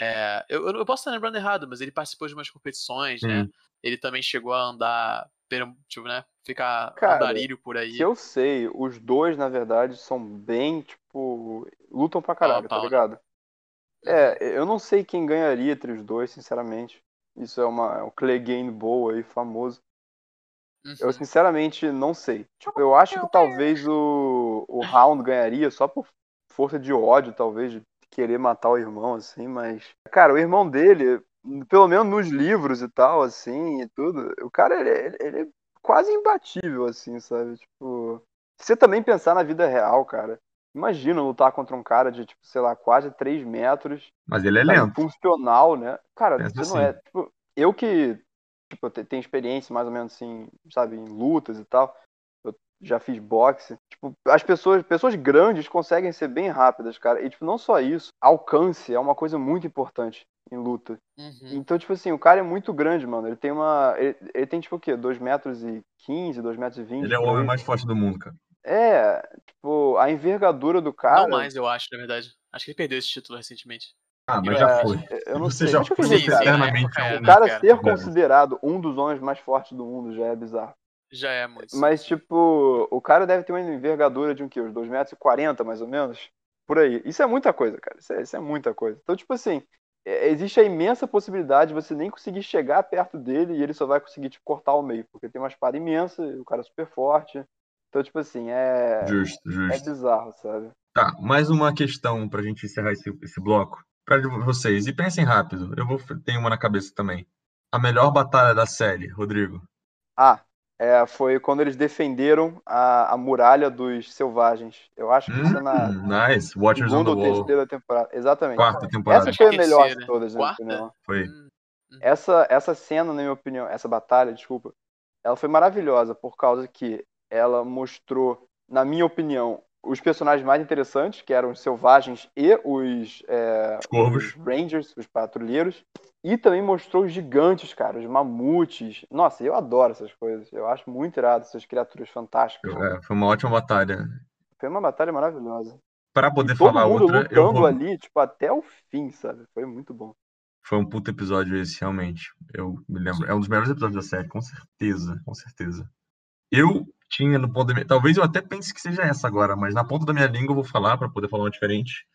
é, eu, eu posso estar lembrando errado, mas ele participou de umas competições, né? Sim. Ele também chegou a andar, tipo, né? Ficar Cara, andarilho por aí. Que eu sei, os dois, na verdade, são bem, tipo, lutam pra caralho, Pau tá né? ligado? É, eu não sei quem ganharia entre os dois, sinceramente. Isso é uma, é um Clegane boa aí, famoso. Eu Uhum. sinceramente não sei. Tipo, eu acho que talvez o, o Hound ganharia só por força de ódio, talvez, de querer matar o irmão, assim, mas. Cara, o irmão dele, pelo menos nos livros e tal, assim, e tudo, o cara, ele, ele- ele é quase imbatível, assim, sabe? Tipo. Se você também pensar na vida real, cara. Imagina lutar contra um cara de, tipo, sei lá, quase 3 metros, Mas ele é lento. funcional, né? Cara, Pensa você não é. Tipo, eu que tipo, te- tenho experiência mais ou menos assim, sabe, em lutas e tal. Eu já fiz boxe. Tipo, as pessoas, pessoas grandes conseguem ser bem rápidas, cara. E, tipo, não só isso, alcance é uma coisa muito importante em luta. Uhum. Então, tipo assim, o cara é muito grande, mano. Ele tem uma. Ele, ele tem, tipo, o quê? 2 metros e 15, 2 metros e 20. Ele é o homem mais forte do mundo, cara. É, tipo, a envergadura do cara. Não mais, eu acho, na verdade. Acho que ele perdeu esse título recentemente. Ah, mas Eu já foi. Eu não Você sei. já tipo foi sim, sim, eternamente um- é, o né, cara ser Velho. considerado um dos homens mais fortes do mundo já é bizarro. Já é muito. Mas, tipo, o cara deve ter uma envergadura de um quê? Uns 2,40 metros, e 40, mais ou menos? Por aí. Isso é muita coisa, cara. Isso é, isso é muita coisa. Então, tipo assim, é- existe a imensa possibilidade de você nem conseguir chegar perto dele e ele só vai conseguir te cortar ao meio. Porque tem uma espada imensa e o cara é super forte. Então, tipo assim, é, Justo, é justo. bizarro, sabe? Tá, mais uma questão pra gente encerrar esse, esse bloco. Pra vocês, e pensem rápido. Eu vou tenho uma na cabeça também. A melhor batalha da série, Rodrigo. Ah, é, foi quando eles defenderam a, a muralha dos selvagens. Eu acho que isso é na Hum, nice. Watchers on segunda the ou Wall. terceira temporada. Exatamente. Quarta temporada. Essa foi a melhor de todas, na minha opinião. Foi. Hum, Essa, essa cena, na minha opinião, essa batalha, desculpa, ela foi maravilhosa por causa que ela mostrou, na minha opinião, os personagens mais interessantes, que eram os selvagens e os, é, Os corvos. os rangers, os patrulheiros, e também mostrou os gigantes, cara, os mamutes. Nossa, eu adoro essas coisas. Eu acho muito irado essas criaturas fantásticas. É, foi uma ótima batalha. Foi uma batalha maravilhosa. Pra poder e todo falar mundo outra, eu vou... ali, tipo, até o fim, sabe? Foi muito bom. Foi um puto episódio esse, realmente. Eu me lembro. É um dos melhores episódios da série, com certeza, com certeza. Eu tinha no ponto da minha... Talvez eu até pense que seja essa agora, mas na ponta da minha língua eu vou falar, pra poder falar uma diferente.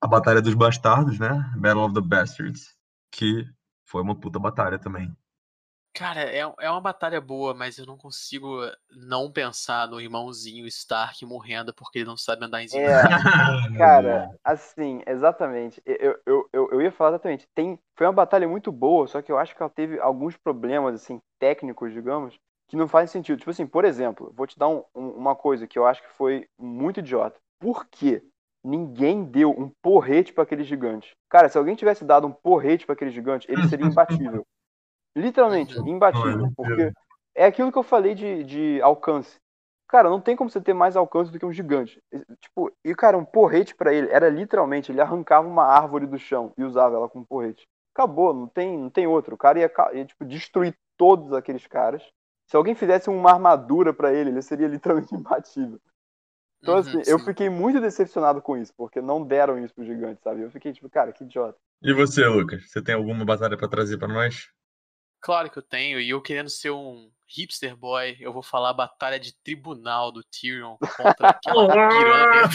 A Batalha dos Bastardos, né? Battle of the Bastards. Que foi uma puta batalha também. Cara, é, é uma batalha boa, mas eu não consigo não pensar no irmãozinho Stark morrendo porque ele não sabe andar em cima. É, Cara, assim, exatamente. Eu, eu, eu, eu ia falar exatamente. Tem, foi uma batalha muito boa, só que eu acho que ela teve alguns problemas, assim, técnicos, digamos, que não fazem sentido. Tipo assim, por exemplo, vou te dar um- um- uma coisa que eu acho que foi muito idiota. Por quê? Ninguém deu um porrete pra aquele gigante. Cara, se alguém tivesse dado um porrete pra aquele gigante, ele seria imbatível. Literalmente, imbatível. Olha, Porque é aquilo que eu falei de, de alcance. Cara, não tem como você ter mais alcance do que um gigante. Tipo, e cara, um porrete para ele era literalmente, ele arrancava uma árvore do chão e usava ela como porrete. Acabou, não tem, não tem outro. O cara ia, ia tipo, destruir todos aqueles caras. Se alguém fizesse uma armadura para ele, ele seria literalmente imbatível. Então, Uhum, assim, eu sim. fiquei muito decepcionado com isso, porque não deram isso pro gigante, sabe? Eu fiquei tipo, cara, que idiota. E você, Lucas? Você tem alguma batalha pra trazer pra nós? Claro que eu tenho, e eu querendo ser um hipster boy, eu vou falar a batalha de tribunal do Tyrion contra aquela piranha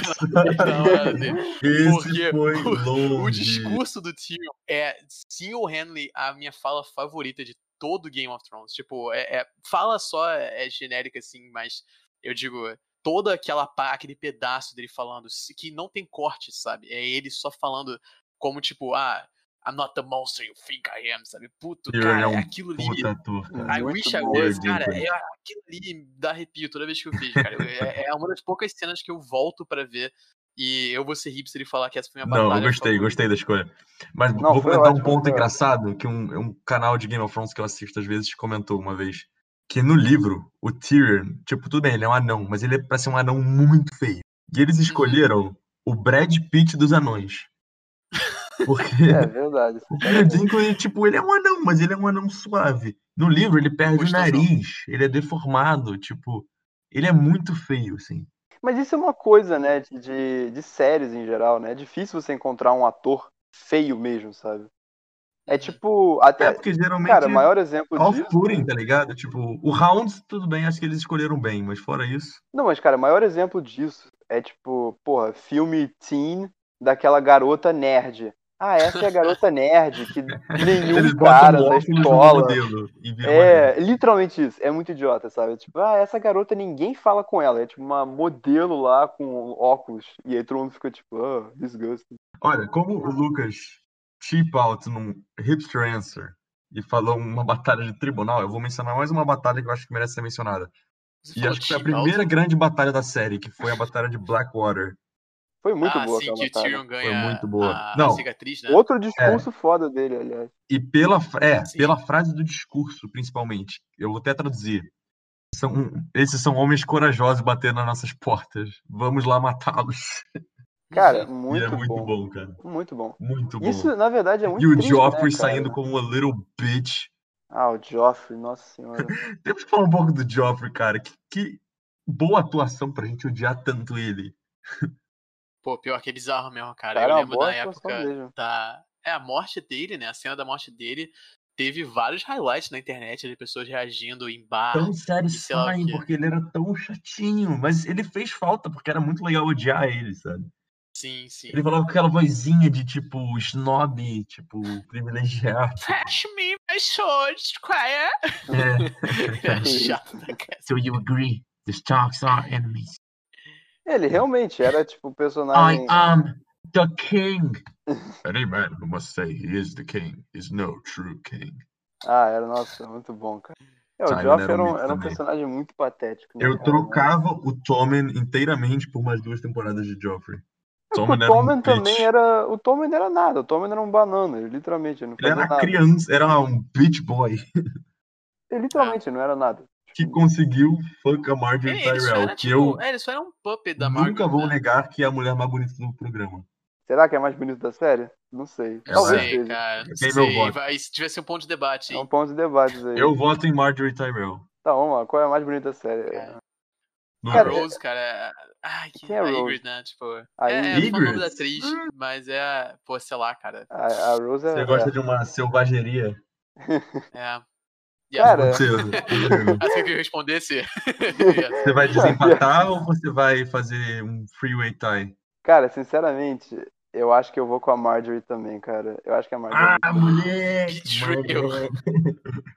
Porque foi O longe. discurso do Tyrion é single-handedly a minha fala favorita de todo Game of Thrones. Tipo, é, é- fala só é genérica assim, mas eu digo, toda aquela pá, aquele pedaço dele falando se- que não tem corte, sabe? É ele só falando como tipo, ah, I'm not the monster you think I am, sabe? Puto, cara, é um é aquilo ali. Puta ator, cara. I Muito wish I was, cara, Deus. é, aquilo ali me dá arrepio toda vez que eu vejo, cara. É, é uma das poucas cenas que eu volto pra ver e eu vou ser hipster e falar que essa foi a minha Não, batalha. eu gostei, favorita. gostei da escolha. Mas Não, vou comentar um ótimo, ponto foi engraçado que um, um canal de Game of Thrones que eu assisto às vezes comentou uma vez. Que no livro, o Tyrion, tipo, tudo bem, ele é um anão, mas ele é pra ser um anão muito feio. E eles escolheram o Brad Pitt dos anões. Porque É verdade. o Peter Dinklage, tipo, ele é um anão, mas ele é um anão suave. No livro, ele perde o nariz, ele é deformado, tipo, ele é muito feio, assim. Mas isso é uma coisa, né, de, de, de séries em geral, né? É difícil você encontrar um ator feio mesmo, sabe? É Uhum. tipo, É, até, porque geralmente cara, maior exemplo disso. off-putting, tá ligado? Tipo, o Round, tudo bem, acho que eles escolheram bem, mas fora isso. Não, mas cara, maior exemplo disso é tipo, porra, filme teen daquela garota nerd. Ah, essa é a garota nerd que nenhum Eles cara da escola. É, literalmente isso. É muito idiota, sabe? Tipo, ah, essa garota ninguém fala com ela. É tipo uma modelo lá com óculos. E aí todo mundo fica tipo, ah, disgusting. Olha, como o Lucas cheap out num hipster answer e falou uma batalha de tribunal, eu vou mencionar mais uma batalha que eu acho que merece ser mencionada. Você E acho que foi a cheap out? primeira grande batalha da série, que foi a batalha de Blackwater. Foi muito ah, boa sim, aquela que o batalha. Tyrion ganha muito boa. a, Não. a cicatriz, né? Outro discurso foda dele, aliás. E pela, é, Sim. pela frase do discurso, principalmente. Eu vou até traduzir. São, esses são homens corajosos batendo nas nossas portas. Vamos lá matá-los. Cara, Uhum. Muito, é muito bom. bom. cara. Muito bom. Muito bom. Isso, na verdade, é muito e o triste, Joffrey né, saindo como a little bitch. Ah, o Joffrey, nossa senhora. Temos que falar um pouco do Joffrey, cara. Que, que boa atuação pra gente odiar tanto ele. Pô, pior que é bizarro mesmo, cara. Cara, é eu uma lembro atuação época da. É, a morte dele, né? A cena da morte dele. Teve vários highlights na internet de pessoas reagindo em bar. Tão sei lá o satisfying, quê. porque ele era tão chatinho. Mas ele fez falta, porque era muito legal odiar ele, sabe? Sim, sim. Ele falava com aquela vozinha de tipo snob, tipo, privilegiado. Flash me my sword, Squire! É. É chato da cara. So you agree? The Starks are enemies. Ele realmente era, tipo, o I personagem. am the king. Any man who must say he is the king is no true king. Ah, era, nossa, muito bom, cara. É, o Joffrey era um era um personagem muito patético. né, Eu trocava o Tommen inteiramente por mais duas temporadas de Joffrey. É Tommen o era um Tommen também bitch. era. O Tommen era nada, o Tommen era um banana, ele literalmente ele Ele era nada. criança, era um bitch boy Ele literalmente não era nada. Que conseguiu fuck a Marjorie só Tyrell, era, que tipo, eu é, ele só era um puppet da nunca Margaret, vou né? negar que é a mulher mais bonita do programa. Será que é mais bonito da série? Não sei. Talvez é. sei, seja. cara. Não Tem meu sei. voto. Vai, se tivesse um ponto de debate, É um hein? ponto de debates aí. Eu voto em Marjorie Tyrell. Tá, vamos lá. Qual é a mais bonita da série? Cara. A Cara, Rose, cara. Ai, que é a a Rose? Ygritte, né? Tipo. A é, tô falando o nome da atriz, mas é. Pô, sei lá, cara. A, a Rose é. Você gosta de uma selvageria? É. Cara, Assim que eu respondesse. você vai desempatar ou você vai fazer um freeway tie? Cara, sinceramente, eu acho que eu vou com a Marjorie também, cara. Eu acho que a Marjorie. Ah, moleque!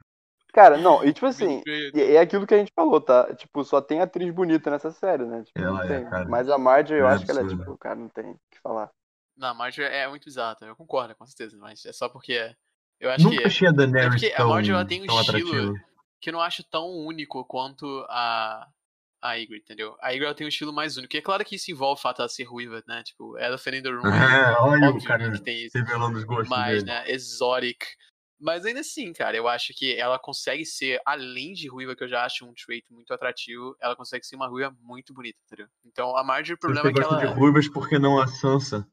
Cara, não, e tipo assim, é aquilo que a gente falou, tá? Tipo, só tem atriz bonita nessa série, né? Tipo, Ela não é, tem. cara. Mas a Marjorie, eu É acho que ela é absurda. tipo, cara, não tem o que falar. Não, a Marjorie é muito bizarra, eu concordo, com certeza. Mas é só porque. Eu acho Nunca que. achei a É Daenerys porque a tão, Marjorie ela tem um estilo atrativa. que eu não acho tão único quanto a. A Ygritte, entendeu? A Ygritte ela tem um estilo mais único. E é claro que isso envolve o fato dela ser ruiva, né? Tipo, ela the room. É, olha o cara que tem isso. revelando os gostos mais, dele. né, exotic. Mas ainda assim, cara, eu acho que ela consegue ser, além de ruiva, que eu já acho um trait muito atrativo, ela consegue ser uma ruiva muito bonita, entendeu? Então a Marjorie, o problema Você é que gosta ela. de ruivas, por que não a Sansa?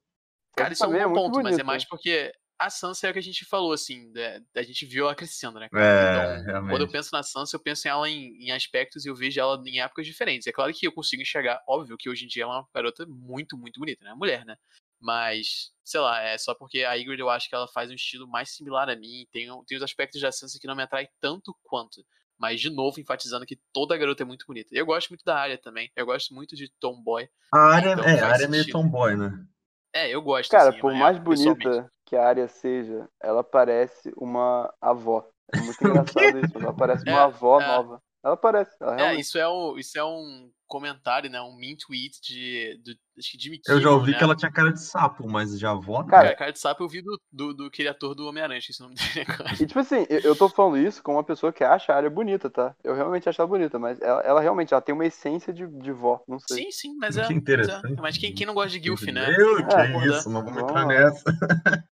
Cara, isso é um é ponto, mas é mais porque a Sansa é o que a gente falou, assim, da- a gente viu ela crescendo, né? É, então, quando eu realmente. penso na Sansa, eu penso em ela em, em aspectos e eu vejo ela em épocas diferentes. É claro que eu consigo enxergar, óbvio que hoje em dia ela é uma garota muito, muito bonita, né? Mulher, né? Mas, sei lá, é só porque a Ygritte eu acho que ela faz um estilo mais similar a mim. Tem, tem os aspectos da Sansa que não me atrai tanto quanto. Mas, de novo, enfatizando que toda garota é muito bonita. Eu gosto muito da área também. Eu gosto muito de Tomboy. A área, Então, é, a área é meio tomboy, né? É, eu gosto. Cara, assim, por mais pessoalmente. bonita que a área seja, ela parece uma avó. É muito engraçado isso. Ela parece uma É, avó é. nova. Ela parece, ela É, realmente. isso é, um, isso é um comentário, né? Um mean tweet de, do, acho que Jimmy Eu já Kimmel, ouvi né? que ela tinha cara de sapo, mas de avó, não. Cara, Cara, cara de sapo eu vi do, do, do aquele ator do Homem-Aranha, o nome dele agora. E tipo assim, eu, eu tô falando isso com uma pessoa que acha a área bonita, tá? Eu realmente acho ela bonita, mas ela, ela realmente ela tem uma essência de, de vó, não sei. Sim, sim, mas Que é. Mas, é. interessante. mas quem, quem não gosta de Gilf, né? Eu, que É, é isso, não vamos entrar nessa.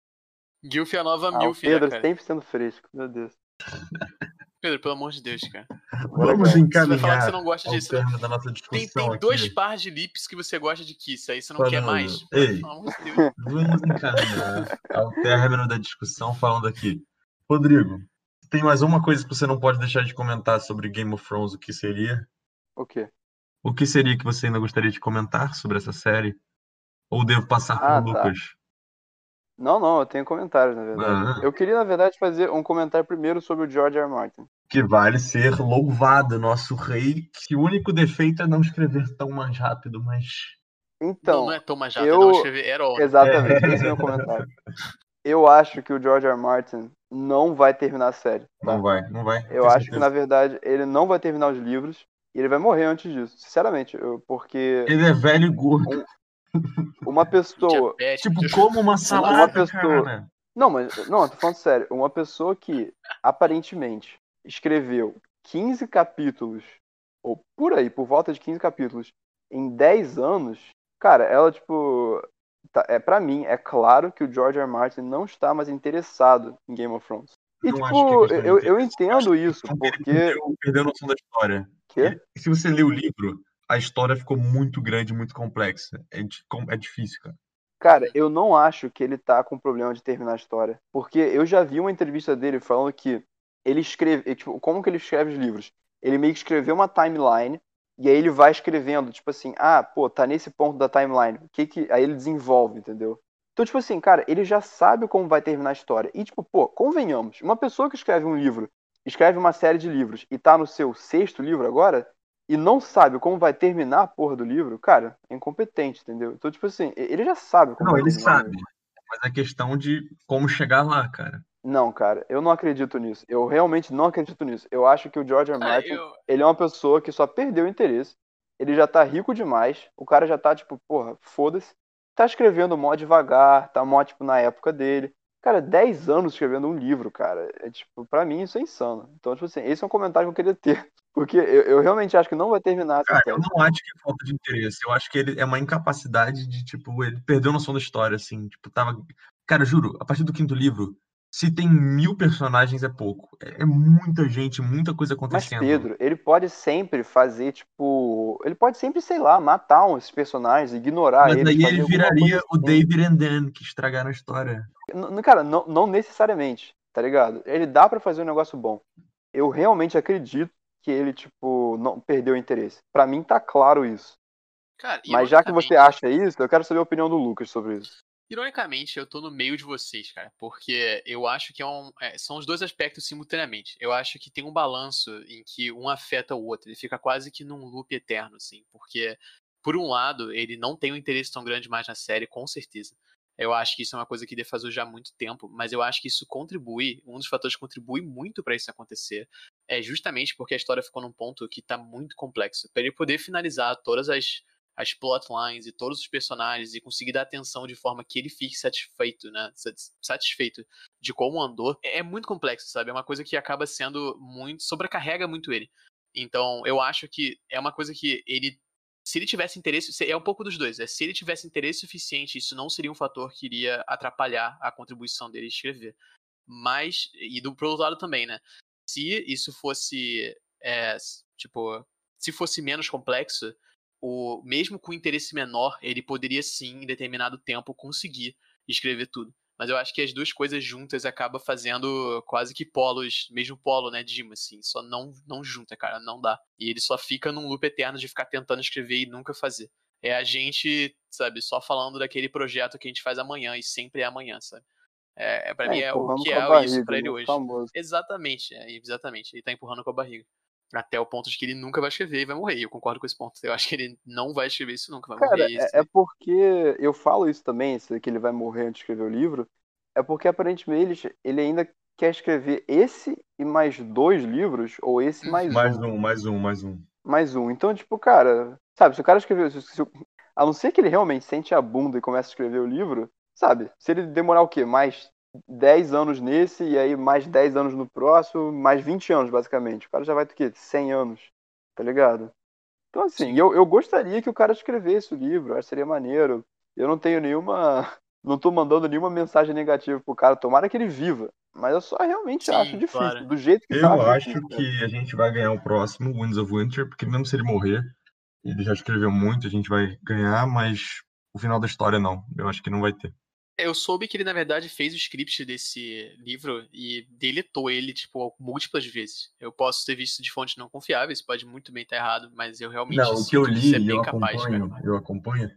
Gilf é a nova Ah, o Milf, né, Pedro cara? sempre sendo fresco, meu Deus. Pedro, pelo amor de Deus, cara. Agora Vamos vai. Você vai falar que encaminhar você não gosta disso. né? término da nossa Tem, discussão tem dois pares de lips que você gosta de Kiss, aí você não quer Falando- mais? Ei. Pelo amor de Deus. Vamos encaminhar ao término da discussão falando aqui. Rodrigo, tem mais uma coisa que você não pode deixar de comentar sobre Game of Thrones, o que seria? O quê? O que seria que você ainda gostaria de comentar sobre essa série? Ou devo passar para Ah, o tá. Lucas? Não, não, eu tenho comentários, na verdade. Ah. Eu queria, na verdade, fazer um comentário primeiro sobre o George R. R. Martin. Que vale ser louvado, nosso rei, que o único defeito é não escrever tão mais rápido, mas Não, Então, não é Tom Majata, eu- não escrever Erol. exatamente, esse é o meu comentário. Eu acho que o George R. R. Martin não vai terminar a série. tá? não vai, não vai. Eu acho que, certeza. na verdade, ele não vai terminar os livros e ele vai morrer antes disso. Sinceramente, eu- porque Ele é velho e gordo. Uma pessoa. Diabetes, Tipo, como uma salada, Uma pessoa- cara. Não, mas. Não, tô falando sério. Uma pessoa que aparentemente escreveu 15 capítulos, ou por aí, por volta de 15 capítulos, em 10 anos, cara, ela, tipo. Tá, é, pra mim, é claro que o George R. R. Martin não está mais interessado em Game of Thrones. E, Não acho que é tipo, de eu, eu entendo isso, Então, ele porque. perdeu, a noção da história. Quê? E se você lê o livro, a história ficou muito grande, muito complexa. É, é difícil, cara. Cara, eu não acho que ele tá com problema de terminar a história. Porque eu já vi uma entrevista dele falando que ele escreve. Tipo, como que ele escreve os livros? Ele meio que escreveu uma timeline e aí ele vai escrevendo, tipo assim, ah, pô, tá nesse ponto da timeline. O que que. Aí ele desenvolve, entendeu? Então, tipo assim, cara, ele já sabe como vai terminar a história. E, tipo, pô, convenhamos, uma pessoa que escreve um livro, escreve uma série de livros e tá no seu sexto livro agora, e não sabe como vai terminar a porra do livro, cara, é incompetente, entendeu? Então, tipo assim, ele já sabe como Não, vai ele sabe. livro. Mas é questão de como chegar lá, cara. Não, cara, eu não acredito nisso. Eu realmente não acredito nisso. Eu acho que o George R. R. Cara, Martin, eu, ele é uma pessoa que só perdeu o interesse. Ele já tá rico demais. O cara já tá, tipo, porra, foda-se. Tá escrevendo mó devagar, tá mó, tipo, na época dele. Cara, 10 anos escrevendo um livro, cara. É, tipo, pra mim isso é insano. Então, tipo assim, esse é um comentário que eu queria ter. Porque eu, eu realmente acho que não vai terminar Cara, eu não acho que é falta de interesse. Eu acho que ele é uma incapacidade de, tipo, ele perdeu a noção da história, assim. Tipo, tava. Cara, juro, a partir do quinto livro, se tem mil personagens é pouco. É, é muita gente, muita coisa Mas, acontecendo. Pedro, ele pode sempre fazer, tipo. Ele pode sempre, sei lá, matar uns personagens, ignorar Mas eles. daí fazer ele viraria coisa o assim. David and Dan, que estragaram a história. N- Cara, não, não necessariamente, tá ligado? Ele dá pra fazer um negócio bom. Eu realmente acredito que ele, tipo, não perdeu o interesse. Pra mim tá claro isso. cara, Mas já que você acha isso, eu quero saber a opinião do Lucas sobre isso. Ironicamente, eu tô no meio de vocês, cara, porque eu acho que é um, é, são os dois aspectos simultaneamente. Eu acho que tem um balanço em que um afeta o outro, ele fica quase que num loop eterno, assim, porque, por um lado, ele não tem um interesse tão grande mais na série, com certeza. Eu acho que isso é uma coisa que defasou já há muito tempo, mas eu acho que isso contribui, um dos fatores que contribui muito pra isso acontecer é justamente porque a história ficou num ponto que tá muito complexo. Pra ele poder finalizar todas as as plotlines e todos os personagens e conseguir dar atenção de forma que ele fique satisfeito, né? Satis- Satisfeito de como andou. É é muito complexo, sabe? É uma coisa que acaba sendo muito. sobrecarrega muito ele. Então, eu acho que é uma coisa que ele. Se ele tivesse interesse, se- é um pouco dos dois. É, se ele tivesse interesse suficiente, isso não seria um fator que iria atrapalhar a contribuição dele escrever. Mas, e do pro outro lado também, né? Se isso fosse, é, tipo, se fosse menos complexo, o mesmo com interesse menor, ele poderia sim, em determinado tempo, conseguir escrever tudo. Mas eu acho que as duas coisas juntas acaba fazendo quase que polos, mesmo polo, né, Dima, assim, só não, não junta, cara, não dá. E ele só fica num loop eterno de ficar tentando escrever e nunca fazer. É a gente, sabe, só falando daquele projeto que a gente faz amanhã e sempre é amanhã, sabe? É, é para é, mim é o que é barriga, isso para ele né, hoje. Famoso. Exatamente, é, exatamente. Ele tá empurrando com a barriga. Até o ponto de que ele nunca vai escrever e vai morrer. Eu concordo com esse ponto. Eu acho que ele não vai escrever isso nunca, vai Cara, morrer. É, é, porque eu falo isso também, que ele vai morrer antes de escrever o livro. É porque aparentemente ele, ele ainda quer escrever esse e mais dois livros, ou esse mais, mais um. Mais um, mais um, mais um. Então, tipo, cara, sabe, se o cara escreveu. Se, se, a não ser que ele realmente sente a bunda e comece a escrever o livro, sabe? Se ele demorar o quê? Mais 10 anos nesse, e aí mais 10 anos no próximo, mais 20 anos, basicamente. O cara já vai ter o quê? 100 anos, tá ligado? Então, assim, eu, eu gostaria que o cara escrevesse o livro, acho que seria maneiro. Eu não tenho nenhuma. Não tô mandando nenhuma mensagem negativa pro cara, tomara que ele viva. Mas eu só realmente Sim, acho difícil, claro. do jeito que eu tá. Eu acho que a gente vai ganhar o próximo, Winds of Winter, porque mesmo se ele morrer, ele já escreveu muito, a gente vai ganhar, mas o final da história não. Eu acho que não vai ter. Eu soube que ele, na verdade, fez o script desse livro e deletou ele, tipo, múltiplas vezes. Eu posso ter visto de fontes não confiáveis, pode muito bem estar errado, mas eu realmente Não, o que eu li e eu acompanho, eu acompanho,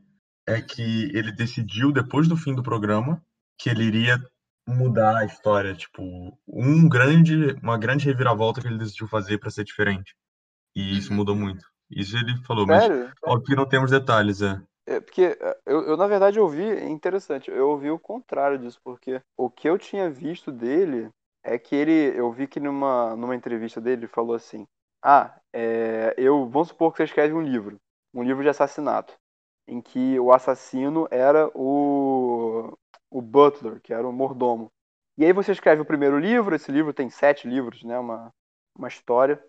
é que ele decidiu, depois do fim do programa, que ele iria mudar a história, tipo, um grande, uma grande reviravolta que ele decidiu fazer para ser diferente. E isso uhum. mudou muito. Isso ele falou, Sério? mas óbvio que não temos detalhes, é. É porque é, eu, eu, na verdade, ouvi, é interessante, eu ouvi o contrário disso, porque o que eu tinha visto dele é que ele, eu vi que numa, numa entrevista dele, ele falou assim, ah, é, eu, vamos supor que você escreve um livro, um livro de assassinato, em que o assassino era o, o Butler, que era o mordomo. E aí você escreve o primeiro livro, esse livro tem sete livros, né, uma, uma história.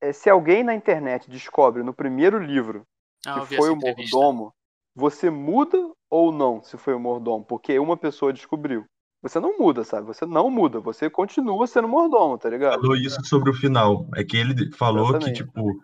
É, se alguém na internet descobre no primeiro livro ah, que foi o mordomo, você muda ou não se foi o mordomo? Porque uma pessoa descobriu. Você não muda, sabe? Você não muda, você continua sendo mordomo, tá ligado? Falou isso sobre o final. É que ele falou Exatamente. que, tipo,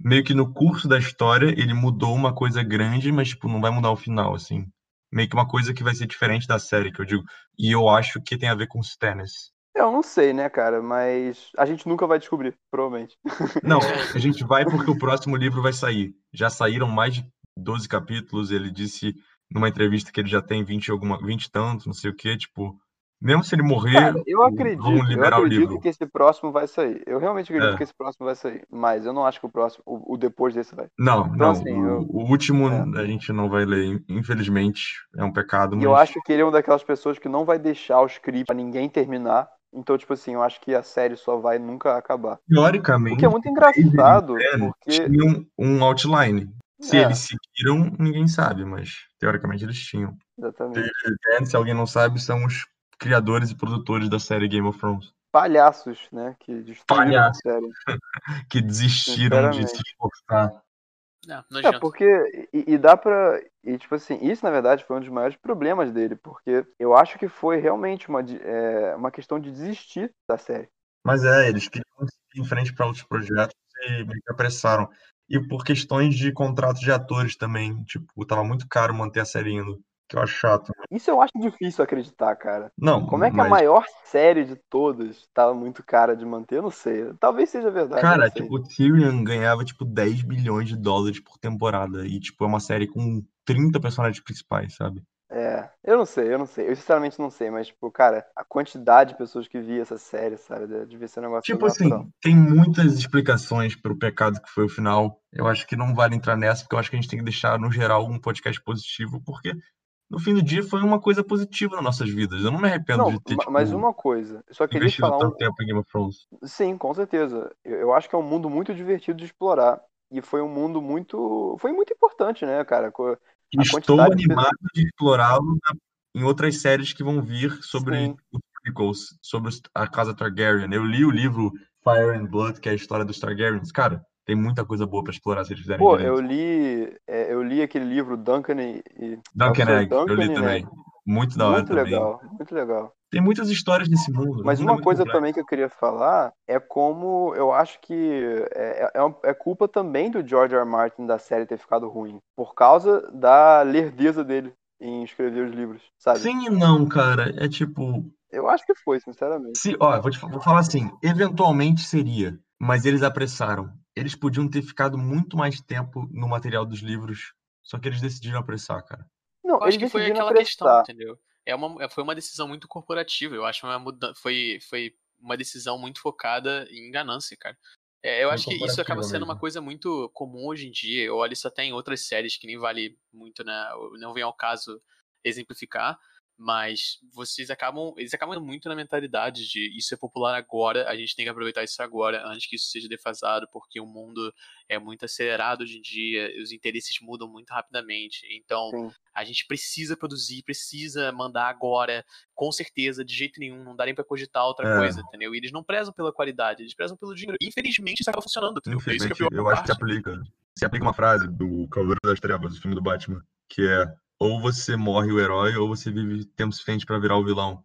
meio que no curso da história ele mudou uma coisa grande, mas, tipo, não vai mudar o final, assim. Meio que uma coisa que vai ser diferente da série, que eu digo. E eu acho que tem a ver com os Stannis. Eu não sei, né, cara, mas a gente nunca vai descobrir, provavelmente. Não, a gente vai porque o próximo livro vai sair. Já saíram mais de 12 capítulos, ele disse numa entrevista que ele já tem 20 alguma 20 tantos, não sei o que, tipo, mesmo se ele morrer, Cara, eu acredito, eu acredito que esse próximo vai sair. Eu realmente acredito é. que esse próximo vai sair, mas eu não acho que o próximo, o, o depois desse vai. Não, então, não. Assim, o, eu... o, último é. a gente não vai ler, infelizmente, é um pecado. E eu acho que ele é uma daquelas pessoas que não vai deixar o script pra ninguém terminar. Então, tipo assim, eu acho que a série só vai nunca acabar. Teoricamente. O que é muito engraçado, porque... Tinha um, um outline. Se é. eles seguiram, ninguém sabe, mas teoricamente eles tinham. Exatamente. Se alguém não sabe, são os criadores e produtores da série Game of Thrones. Palhaços, né? Que destruíram Palhaços. a série. que desistiram de se esforçar. Não, não é, porque. E, e, dá pra. E, tipo assim, isso na verdade foi um dos maiores problemas dele, porque eu acho que foi realmente uma, é, uma questão de desistir da série. Mas é, eles queriam ir em frente para outros projetos e me apressaram e por questões de contratos de atores também. Tipo, tava muito caro manter a série indo. Que eu acho chato. Né? Isso eu acho difícil acreditar, cara. Não. Como é que mas... a maior série de todas tava muito cara de manter? Eu não sei. Talvez seja verdade. Cara, tipo, o Tyrion ganhava, tipo, 10 bilhões de dólares por temporada. E, tipo, é uma série com 30 personagens principais, sabe? É, eu não sei, eu não sei. Eu sinceramente não sei, mas, tipo, cara, a quantidade de pessoas que via essa série, sabe? Devia ser um negócio. Tipo assim, tem muitas explicações pro pecado que foi o final. Eu acho que não vale entrar nessa, porque eu acho que a gente tem que deixar, no geral, um podcast positivo, porque no fim do dia foi uma coisa positiva nas nossas vidas. Eu não me arrependo não, de ter. Tipo, mas uma coisa, eu só queria falar. Tanto um... tempo em Game of Thrones. Sim, com certeza. Eu, eu acho que é um mundo muito divertido de explorar. E foi um mundo muito. Foi muito importante, né, cara? Estou animado de, de explorá-lo em outras séries que vão vir sobre Sim. os prequels, sobre a casa Targaryen. Eu li o livro Fire and Blood, que é a história dos Targaryens. Cara, tem muita coisa boa para explorar se eles fizerem Pô, eu li, é, eu li aquele livro Duncan e... Duncan Egg, Duncan eu li também. Muito da hora Muito legal, muito legal. Tem muitas histórias nesse mundo. Mas mundo é uma muito coisa complexo. também que eu queria falar é como eu acho que é, é, um- é culpa também do George R. R. Martin da série ter ficado ruim. Por causa da lerdeza dele em escrever os livros, sabe? Sim e não, cara. É tipo. Eu acho que foi, sinceramente. Se, ó, vou, te, vou falar assim: eventualmente seria, mas eles apressaram. Eles podiam ter ficado muito mais tempo no material dos livros, só que eles decidiram apressar, cara. Não, Eu acho que foi aquela questão, apressar. entendeu? É uma, foi uma decisão muito corporativa. Eu acho uma muda, foi, foi uma decisão muito focada em ganância, cara. É, eu Foi acho que isso acaba sendo uma mesmo. coisa muito comum hoje em dia. Eu olho isso até em outras séries que nem vale muito, né? Não vem ao caso exemplificar, mas vocês acabam, eles acabam muito na mentalidade de isso é popular agora, a gente tem que aproveitar isso agora, antes que isso seja defasado, porque o mundo é muito acelerado hoje em dia, os interesses mudam muito rapidamente. Então, Sim. a gente precisa produzir, precisa mandar agora, com certeza, de jeito nenhum, não dá nem pra cogitar outra É. coisa, entendeu? E eles não prezam pela qualidade, eles prezam pelo dinheiro. Infelizmente, isso acaba funcionando, entendeu? É isso que é Infelizmente, pior eu acho que parte. aplica. Se aplica uma frase do Cavaleiro das Trevas, do filme do Batman, que é ou você morre o herói ou você vive tempo suficiente pra virar o vilão.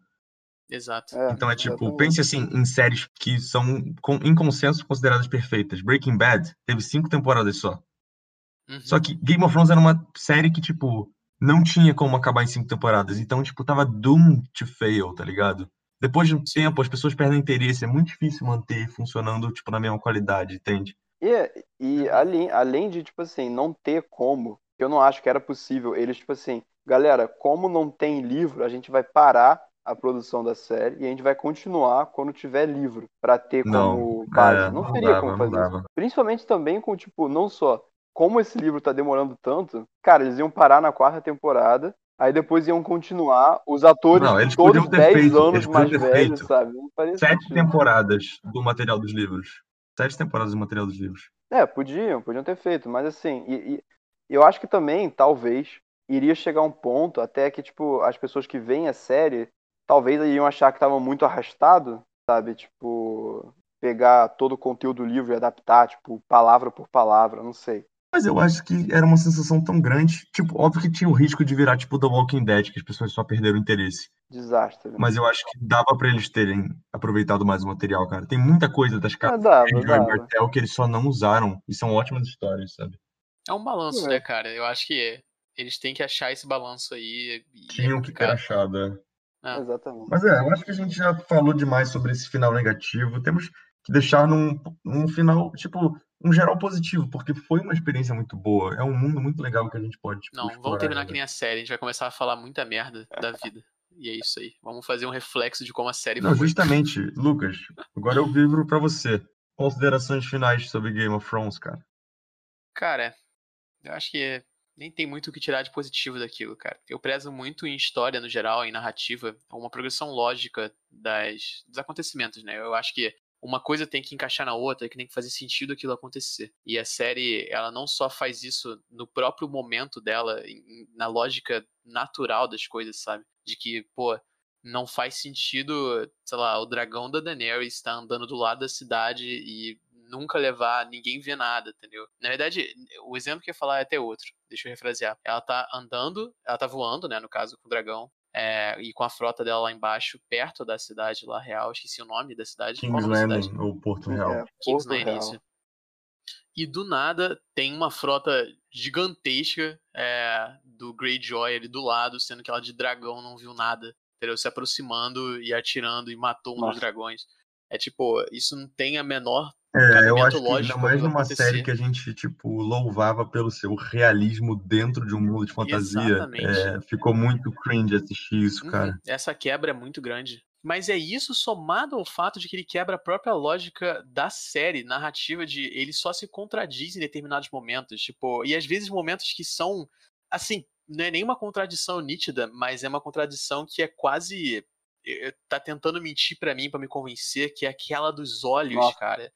Exato. É, Então é tipo, exatamente. pense assim em séries que são com- em consenso consideradas perfeitas. Breaking Bad teve cinco temporadas só. Uhum. Só que Game of Thrones era uma série que, tipo, não tinha como acabar em cinco temporadas. Então, tipo, tava doomed to fail, tá ligado? Depois de um tempo, as pessoas perdem interesse. É muito difícil manter funcionando, tipo, na mesma qualidade, entende? E, e além, além de, tipo assim, não ter como, que eu não acho que era possível, eles, tipo assim, galera, como não tem livro, a gente vai parar a produção da série e a gente vai continuar quando tiver livro, pra ter Não, como base. é, não não teria dava, como não fazer isso. Principalmente também com, tipo, não só como esse livro tá demorando tanto, cara, eles iam parar na quarta temporada, aí depois iam continuar, os atores Não, eles todos podiam ter 10 feito, anos eles mais velhos, sabe? Não Sete sentido. temporadas do material dos livros. Sete temporadas do material dos livros. É, podiam, podiam ter feito, mas assim, e, e eu acho que também, talvez, iria chegar um ponto até que, tipo, as pessoas que veem a série, talvez iriam achar que tava muito arrastado, sabe? Tipo, pegar todo o conteúdo do livro e adaptar, tipo, palavra por palavra, não sei. Mas eu acho que era uma sensação tão grande. Tipo, óbvio que tinha o risco de virar, tipo, The Walking Dead, que as pessoas só perderam o interesse. Desastre. né? Mas eu acho que dava pra eles terem aproveitado mais o material, cara. Tem muita coisa das Ah, dava, de dava. Martel que eles só não usaram. E são ótimas histórias, sabe? É um balanço, É. né, cara? Eu acho que eles têm que achar esse balanço aí. E é Tinham que ter achado. é. Ah. Exatamente. Mas é, eu acho que a gente já falou demais sobre esse final negativo. Temos que deixar num, num final, tipo, um geral positivo, porque foi uma experiência muito boa. É um mundo muito legal que a gente pode, tipo, Não, vamos terminar ainda. que nem a série. A gente vai começar a falar muita merda da vida. E é isso aí. Vamos fazer um reflexo de como a série Não, foi. justamente, Lucas, agora eu vibro pra você. Considerações finais sobre Game of Thrones, cara. Cara, eu acho que nem tem muito o que tirar de positivo daquilo, cara. Eu prezo muito em história no geral, em narrativa, uma progressão lógica das, dos acontecimentos, né? Eu acho que uma coisa tem que encaixar na outra, que tem que fazer sentido aquilo acontecer. E a série, ela não só faz isso no próprio momento dela, na lógica natural das coisas, sabe? De que, pô, não faz sentido, sei lá, o dragão da Daenerys tá andando do lado da cidade e nunca levar ninguém ver nada, entendeu? Na verdade, o exemplo que eu ia falar é até outro. Deixa eu refrasear. Ela tá andando, ela tá voando, né, no caso, com o dragão. é, e com a frota dela lá embaixo, perto da cidade lá real, esqueci o nome da cidade. O King's? Landing, ou Porto Real. É, King's Porto Landing. E do nada tem uma frota gigantesca é, do Greyjoy ali do lado, sendo que ela de dragão não viu nada. Entendeu? Se aproximando e atirando e matou um dos Nossa. dragões. É tipo, isso não tem a menor. É, eu acho que ainda mais numa acontecer. série que a gente, tipo, louvava pelo seu realismo dentro de um mundo de fantasia. É, ficou muito cringe assistir isso, Uhum, cara. Essa quebra é muito grande. Mas é isso somado ao fato de que ele quebra a própria lógica da série, narrativa de ele só se contradiz em determinados momentos, tipo, e às vezes momentos que são assim, não é nenhuma contradição nítida, mas é uma contradição que é quase tá tentando mentir pra mim, pra me convencer que é aquela dos olhos, Nossa. cara.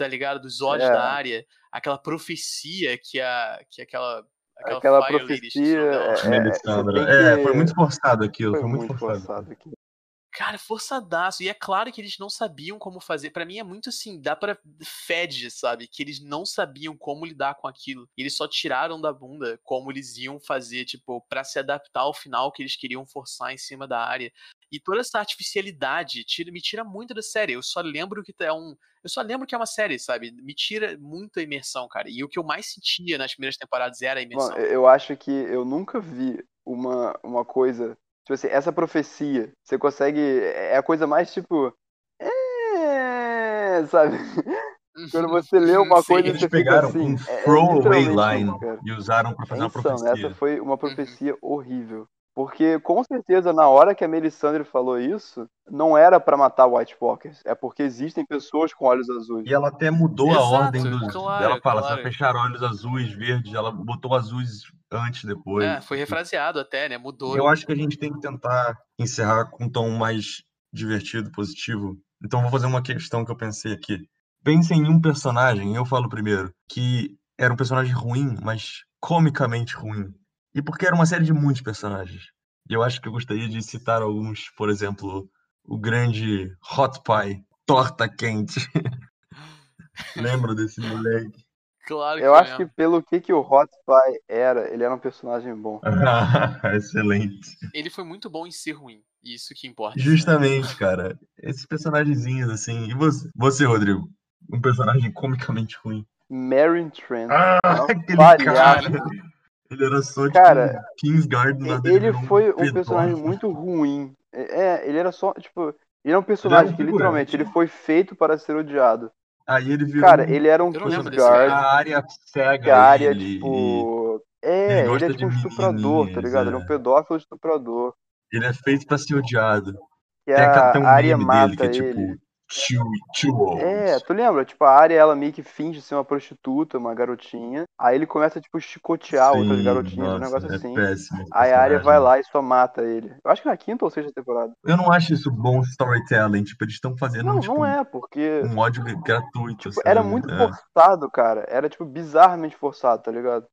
Tá ligado? Dos olhos É. da área, aquela profecia que a que aquela aquela, Aquela Lady, profecia. dela. É, é, tem É, que- foi muito forçado aquilo, Foi foi muito muito forçado. forçado aqui. Cara, forçadaço. E é claro que eles não sabiam como fazer. Para mim é muito assim, dá para fede, sabe? Que eles não sabiam como lidar com aquilo. Eles só tiraram da bunda como eles iam fazer, tipo, para se adaptar ao final que eles queriam forçar em cima da área. E toda essa artificialidade tira, me tira muito da série. Eu só lembro que é um. Eu só lembro que é uma série, sabe? Me tira muita imersão, cara. E o que eu mais sentia nas primeiras temporadas era a imersão. Bom, eu acho que eu nunca vi uma, uma coisa. Tipo assim, essa profecia. Você consegue. É a coisa mais tipo. É. Sabe? Quando você lê uma Sim, coisa Eles você pegaram fica assim. um é- é throwaway literalmente line cara. e usaram pra fazer É uma insano. profecia. Essa foi uma profecia horrível. Porque, com certeza, na hora que a Melisandre falou isso, não era pra matar White Walkers. É porque existem pessoas com olhos azuis. E ela até mudou a Exato, ordem dos. claro, ela fala, claro. vai fechar olhos azuis, verdes. Ela botou azuis antes, depois. É, foi refraseado até, né? Mudou. Eu acho que a gente tem que tentar encerrar com um tom mais divertido, positivo. Então vou fazer uma questão que eu pensei aqui. Pense em um personagem, eu falo primeiro, que era um personagem ruim, mas comicamente ruim. E porque era uma série de muitos personagens. E eu acho que eu gostaria de citar alguns, por exemplo, o grande Hot Pie, Torta Quente. Lembra desse moleque? Claro que Eu acho que pelo que, que o Hot Pie era, ele era um personagem bom. Excelente. Ele foi muito bom em ser ruim. Isso que importa. Justamente, cara. Esses personagenzinhos, assim. E você, você, Rodrigo? Um personagem comicamente ruim. Marin Trent. Ah, Não, aquele palhaço. cara. Ele era só tipo Cara, Kingsguard do nada Ele virou foi um pedófilo. personagem muito ruim. É, ele era só, tipo, ele é um personagem um que literalmente ele foi feito para ser odiado. Aí ele virou Cara, um- ele era um Kingsguard, a área cega a área, ele, tipo. ele É, ele gosta é tipo um estuprador, tá ligado? Ele é é. um pedófilo estuprador. e ele é feito pra ser odiado. Aquela- a tem um área meme dele que mata é tipo ele. É, tu lembra? Tipo, a área ela meio que finge ser uma prostituta, uma garotinha. Aí ele começa, tipo, chicotear outras Sim, garotinhas, um nossa, negócio é assim. péssimo Aí a área vai lá e só mata ele. Eu acho que na quinta ou sexta temporada. Eu não acho isso bom storytelling. Tipo, eles estão fazendo Não, tipo, não é, porque um ódio gratuito. tipo, era sabe? muito É. forçado, cara. Era, tipo, bizarramente forçado, tá ligado?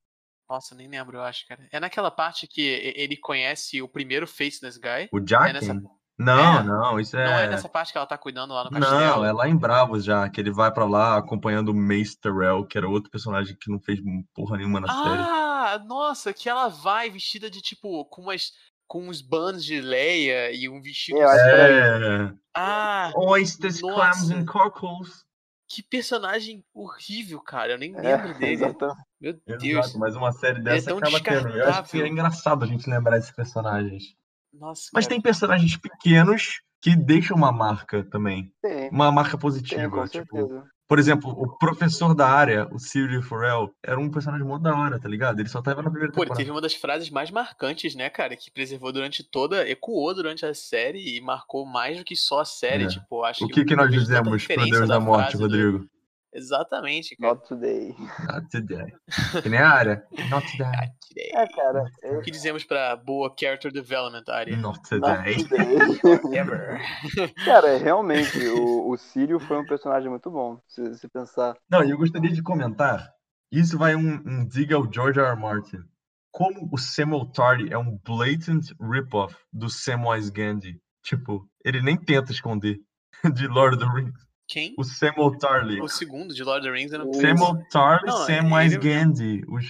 Nossa, nem lembro, eu acho, cara. É naquela parte que ele conhece o primeiro Faceless Guy. O Jaquen? nessa- Não, É, não, isso é. Não é nessa parte que ela tá cuidando lá no Não, castelo. é lá em Bravos já, que ele vai pra lá acompanhando o Mace Terrell, que era outro personagem que não fez porra nenhuma na série. Ah, nossa, que ela vai vestida de tipo, com umas. com uns bands de Leia e um vestido. É, eu acho que era É. Ah, Oysters, Nossa. clams and cockles. que personagem horrível, cara. Eu nem É, lembro dele. exatamente. Meu Deus. Exato, mas uma série dessa tão acaba tendo. Eu acho que é engraçado a gente lembrar esses personagens. Nossa, Mas cara. tem personagens pequenos que deixam uma marca também. Tem, Uma marca tem, positiva. com tipo, por exemplo, o professor da área, o Cyril Forel, era um personagem mó da hora, tá ligado? Ele só tava na primeira Pô, ele temporada. teve uma das frases mais marcantes, né, cara? Que preservou durante toda. ecoou durante a série e marcou mais do que só a série. É. Tipo, acho O que, que eu nós dizemos pro Deus da Morte, frase do- Rodrigo? Exatamente, cara. Not today. Not today. Que nem a área. Not today. É, cara. O que dizemos pra boa character development, Ari? Not Not today. today. Ever. Cara, realmente, o, o Sírio foi um personagem muito bom, se, se pensar. Não, e eu gostaria de comentar. Isso vai um, um diga ao George R. R. Martin. Como o Samuel Tarly é um blatant rip-off do Samwise Gandhi. Tipo, ele nem tenta esconder de Lord of the Rings. Quem? O Samuel Tarly. O segundo de Lord of the Rings não O- Samuel Tarly e Não, Samwise ele- Gandhi. Os,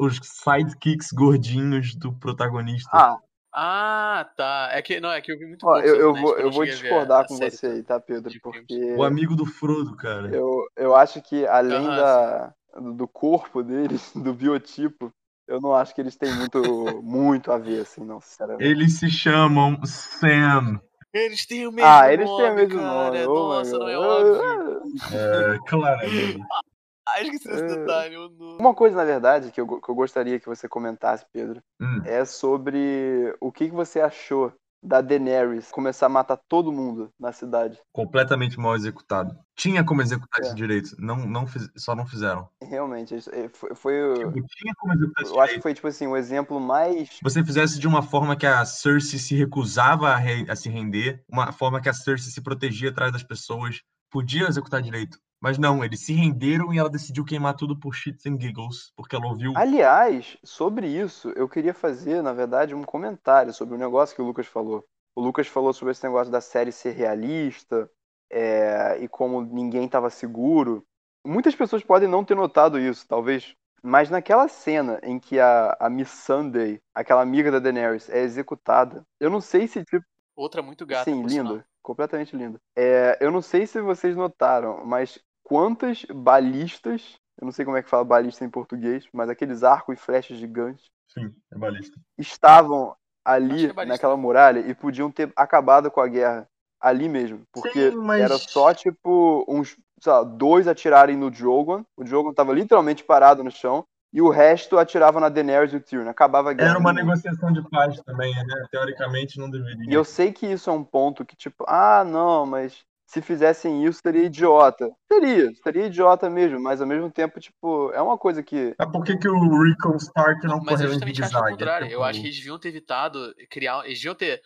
os sidekicks gordinhos do protagonista. Ah, Ah, tá. É que, não, é que eu vi muito ó, pouco eu, eu vou, eu vou discordar com série você aí, tá, Pedro? Porque O amigo do Frodo, cara. eu, eu acho que além da, do corpo deles, do biotipo, eu não acho que eles têm muito, muito a ver, assim, não, sinceramente. Eles se chamam Sam. Eles têm o mesmo Ah, eles nome, têm o mesmo cara. nome. oh Nossa, não é óbvio. É, claramente. Ah, esqueci desse É. detalhe. Uma coisa, na verdade, que eu, que eu gostaria que você comentasse, Pedro, Hum. é sobre o que, que você achou da Daenerys começar a matar todo mundo na cidade. completamente mal executado. Tinha como executar É. isso direito, não, não fiz- só não fizeram. Realmente, é, foi, foi o- Tipo, tinha como executar isso eu acho que direito. foi, tipo assim, o exemplo mais você fizesse de uma forma que a Cersei se recusava a, re- a se render, uma forma que a Cersei se protegia atrás das pessoas, podia executar direito. Mas não, eles se renderam e ela decidiu queimar tudo por shits and giggles, porque ela ouviu. Aliás, sobre isso, eu queria fazer, na verdade, um comentário sobre o negócio que o Lucas falou. O Lucas falou sobre esse negócio da série ser realista é, e como ninguém estava seguro. Muitas pessoas podem não ter notado isso, talvez. Mas naquela cena em que a, a Miss Sunday, aquela amiga da Daenerys, é executada, eu não sei se, tipo. Outra muito gata. Sim, linda. Completamente linda. É, eu não sei se vocês notaram, mas quantas balistas. Eu não sei como é que fala balista em português, mas aqueles arcos e flechas gigantes Sim, é balista. estavam ali é naquela muralha e podiam ter acabado com a guerra ali mesmo. Porque Sim, mas- era só, tipo, uns, sei lá, dois atirarem no Drogon. O Drogon tava literalmente parado no chão. E o resto atirava na Daenerys e o Tyrion. Acabava a guerra. Era uma negociação de paz também, né? Teoricamente não deveria. E eu sei que isso é um ponto que, tipo, ah, não, mas se fizessem isso, seria idiota. Seria, seria idiota mesmo, mas ao mesmo tempo, tipo, é uma coisa que. Ah, por que, que o Rickon Stark não Mas eu correu em justamente acho o zigue-zague? contrário. Eu Tipo, acho que eles deviam ter evitado criar. Eles deviam ter.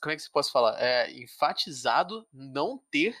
como é que se pode falar? É, enfatizado não ter.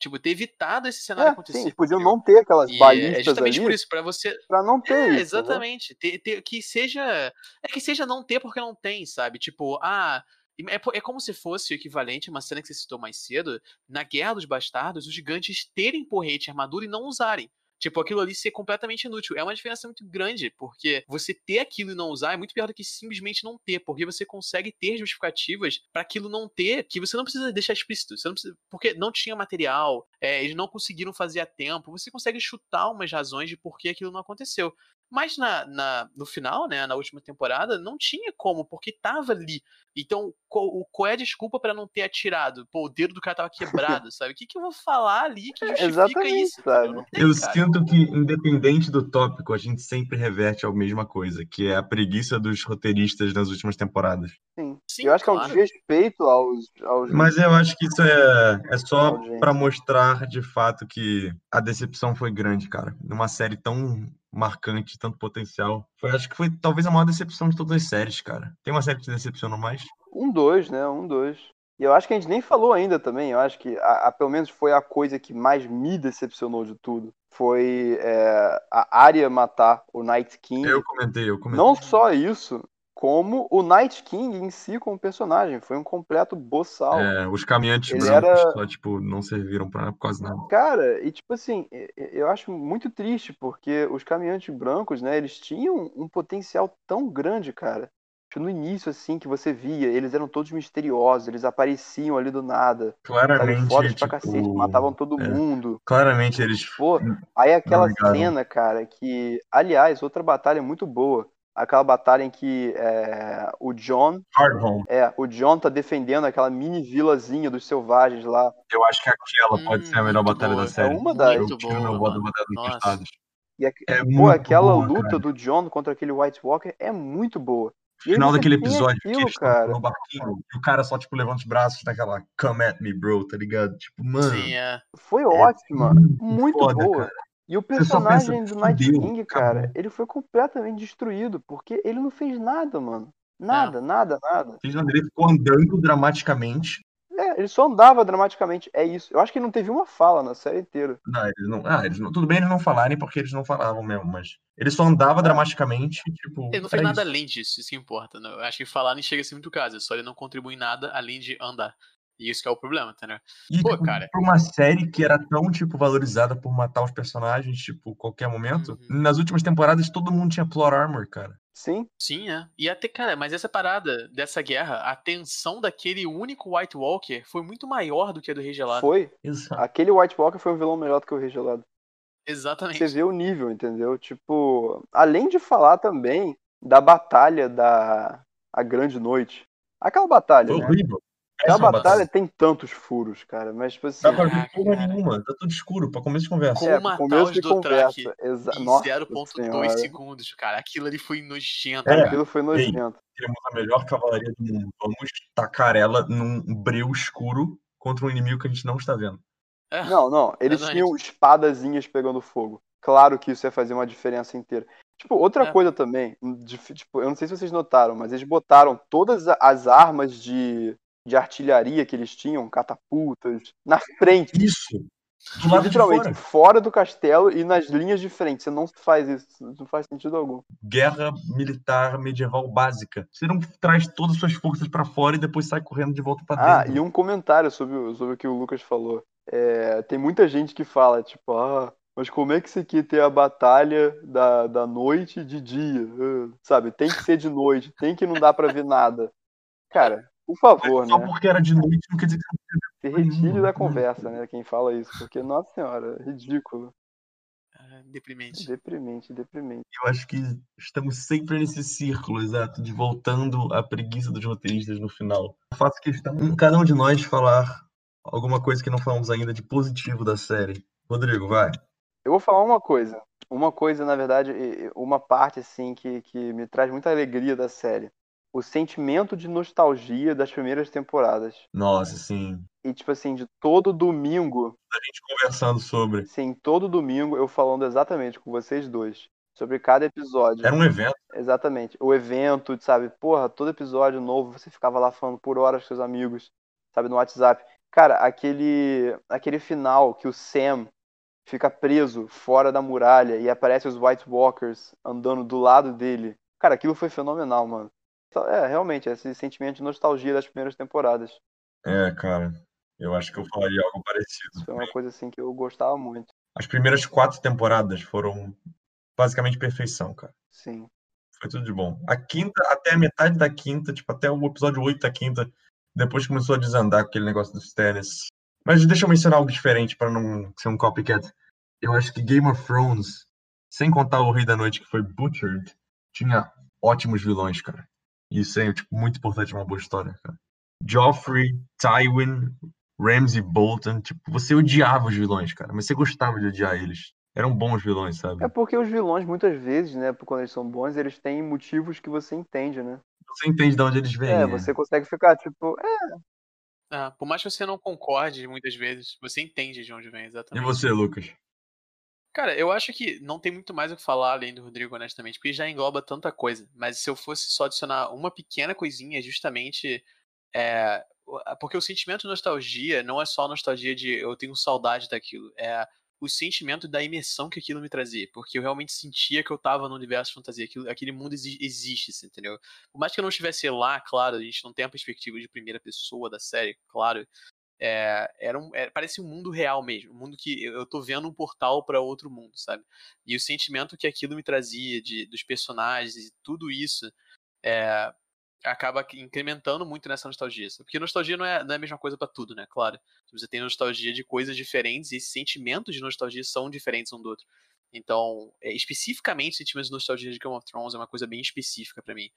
Tipo, ter evitado esse cenário É, acontecer. sim, eles podiam não ter aquelas E balistas é justamente ali por isso, pra você. pra não ter É, isso. né? exatamente. Ter, ter- que seja. É que seja não ter porque não tem, sabe? Tipo, ah. É, é como se fosse o equivalente a uma cena que você citou mais cedo, na Guerra dos Bastardos, os gigantes terem porrete e armadura e não usarem. Tipo, aquilo ali ser completamente inútil. É uma diferença muito grande, porque você ter aquilo e não usar é muito pior do que simplesmente não ter, porque você consegue ter justificativas pra aquilo não ter, que você não precisa deixar explícito. Você não precisa, porque não tinha material, é, eles não conseguiram fazer a tempo. Você consegue chutar umas razões de por que aquilo não aconteceu. Mas na, na- no final, né, na última temporada, não tinha como, porque tava ali. Então, qual, o- qual é a desculpa pra não ter atirado? Pô, o dedo do cara tava quebrado, sabe? O que, que eu vou falar ali que justifica exatamente, isso? sabe? Não tem, Eu sinto que, independente do tópico, a gente sempre reverte à mesma coisa, que é a preguiça dos roteiristas nas últimas temporadas. Sim. Sim, eu acho que é um claro. desrespeito aos. aos... Mas eu acho que isso é, é só pra mostrar de fato que a decepção foi grande, cara. Numa série tão marcante, tanto potencial. Foi, acho que foi talvez a maior decepção de todas as séries, cara. Tem uma série que te decepcionou mais? Um, dois, né? Um, dois. E eu acho que a gente nem falou ainda também. Eu acho que, a, a- pelo menos, foi a coisa que mais me decepcionou de tudo. Foi é, a Arya matar o Night King. Eu comentei, eu comentei. Não só isso, como o Night King em si como personagem. Foi um completo boçal. É, os caminhantes Ele brancos era- só, tipo, não serviram pra quase nada. Cara, e tipo assim, eu acho muito triste, porque os caminhantes brancos, né, eles tinham um potencial tão grande, cara. No início, assim, que você via, eles eram todos misteriosos, eles apareciam ali do nada, Claramente, fodas pra tipo, cacete, matavam todo é. mundo. claramente eles Pô, aí aquela cena, cara, que, aliás, outra batalha muito boa, aquela batalha em que é, o John, hard home. é, o John tá defendendo aquela mini vilazinha dos selvagens lá. Eu acho que aquela pode Hum, ser a melhor batalha boa. da série. É uma das. Eu Muito tiro meu boa, voto da. Batalha dos. Bastardos. E a- É Pô, muito aquela boa, luta cara. do John contra aquele White Walker é muito boa. E aí final daquele episódio que aquilo, eles estão cara. no barquinho e o cara só, tipo, levanta os braços naquela come at me, bro, tá ligado? Tipo, mano, Sim, é. Foi ótima, muito muito foda, boa. cara. E o só pensa, personagem do Night "Fudeu, King, cara, acabou." ele foi completamente destruído, porque ele não fez nada, mano. Nada, nada, nada. Fiz André ficou andando dramaticamente. É, ele só andava dramaticamente, é isso. Eu acho que ele não teve uma fala na série inteira. Não, eles não, ah, eles não, tudo bem eles não falarem porque eles não falavam mesmo, mas ele só andava É. dramaticamente, tipo. Ele não fez nada isso. além disso, isso que importa. Né? Eu acho que falar nem chega a ser muito caso, só ele não contribui em nada além de andar. E isso que é o problema, entendeu? E, Pô, tipo, cara. uma série que era tão, tipo, valorizada por matar os personagens, tipo, qualquer momento, Uhum. nas últimas temporadas todo mundo tinha plot armor, cara. Sim, Sim, é. E até, cara, mas essa parada dessa guerra, a tensão daquele único White Walker foi muito maior do que a do Rei Gelado. foi. Exato. Aquele White Walker foi um vilão melhor do que o Rei Gelado. Exatamente. Você vê o nível, entendeu? Tipo, além de falar também da batalha da a Grande Noite. Aquela batalha, Foi né? horrível. Péssima batalha tem tantos furos, cara, mas tipo assim, Dá pra ver porra nenhuma, tá tudo escuro, pra começo de conversa. Com- é, matar começo os de do conversa. Exa Em Nossa 0.2 senhora. segundos, cara. Aquilo ali foi nojento, É. cara. Aquilo foi nojento. Temos a melhor cavalaria do mundo. Vamos tacar ela num breu escuro contra um inimigo que a gente não está vendo. É. Não, não, eles Exatamente. tinham espadazinhas pegando fogo. Claro que isso ia fazer uma diferença inteira. Tipo, outra É. coisa também, de- tipo, eu não sei se vocês notaram, mas eles botaram todas a- as armas de, de artilharia que eles tinham, catapultas, na frente. Isso! Do lado Literalmente, fora. fora do castelo e nas linhas de frente. Você não faz isso. Não faz sentido algum. Guerra militar medieval básica. Você não traz todas as suas forças pra fora e depois sai correndo de volta pra Ah, dentro. e um comentário sobre, o- sobre o que o Lucas falou. É, tem muita gente que fala, tipo, ah, mas como é que você quer ter a batalha da, da noite de dia? Ah, sabe, tem que ser de noite, tem que não dá pra ver nada. Cara, por favor, Só né? porque era de noite não quer dizer que Se retire da nenhum. conversa, né? Quem fala isso. Porque, nossa senhora, é ridículo. Ah, deprimente. Deprimente, deprimente. eu acho que estamos sempre nesse círculo, exato, de voltando à preguiça dos roteiristas no final. Eu faço questão, em cada um de nós, falar alguma coisa que não falamos ainda de positivo da série. Rodrigo, vai. Eu vou falar uma coisa. Uma coisa, na verdade, uma parte, assim, que, que me traz muita alegria da série. O sentimento de nostalgia das primeiras temporadas. Nossa, sim. E, tipo assim, de todo domingo, A gente conversando sobre. sim, todo domingo eu falando exatamente com vocês dois. Sobre cada episódio. Era um evento. Exatamente. O evento, sabe? Porra, todo episódio novo, você ficava lá falando por horas com seus amigos, sabe? No WhatsApp. Cara, aquele, aquele final que o Sam fica preso fora da muralha e aparece os White Walkers andando do lado dele. Cara, aquilo foi fenomenal, mano. É, realmente, esse sentimento de nostalgia das primeiras temporadas. É, cara. Eu acho que eu falaria algo parecido. Foi uma coisa assim que eu gostava muito. As primeiras quatro temporadas foram basicamente perfeição, cara. Sim. Foi tudo de bom. A quinta, até a metade da quinta, tipo, até o episódio 8 da quinta, depois começou a desandar com aquele negócio dos Stannis. Mas deixa eu mencionar algo diferente para não ser um copycat. Eu acho que Game of Thrones, sem contar o Rei da Noite que foi Butchered, tinha ótimos vilões, cara. E isso é tipo, muito importante numa boa história, cara. Joffrey, Tywin, Ramsay Bolton, tipo, você odiava os vilões, cara, mas você gostava de odiar eles. Eram bons vilões, sabe? É porque os vilões, muitas vezes, né, quando eles são bons, eles têm motivos que você entende, né? Você entende de onde eles vêm. É, né? você consegue ficar, tipo, é, Ah, por mais que você não concorde muitas vezes, você entende de onde vem E exatamente. você, Lucas? Cara, eu acho que não tem muito mais o que falar além do Rodrigo, honestamente, porque já engloba tanta coisa. Mas se eu fosse só adicionar uma pequena coisinha, justamente. É, porque o sentimento de nostalgia não é só a nostalgia de eu tenho saudade daquilo, é o sentimento da imersão que aquilo me trazia. Porque eu realmente sentia que eu tava no universo de fantasia, aquilo, aquele mundo exi- existe, assim, entendeu? Por mais que eu não estivesse lá, claro, a gente não tem a perspectiva de primeira pessoa da série, claro. É, era um, é, parece um mundo real mesmo, um mundo que eu tô vendo um portal para outro mundo, sabe? E o sentimento que aquilo me trazia de, dos personagens e tudo isso é, acaba incrementando muito nessa nostalgia. Porque nostalgia não é, não é a mesma coisa para tudo, né? Claro. Você tem nostalgia de coisas diferentes e esses sentimentos de nostalgia são diferentes um do outro. Então, especificamente, sentimentos de nostalgia de Game of Thrones é uma coisa bem específica para mim.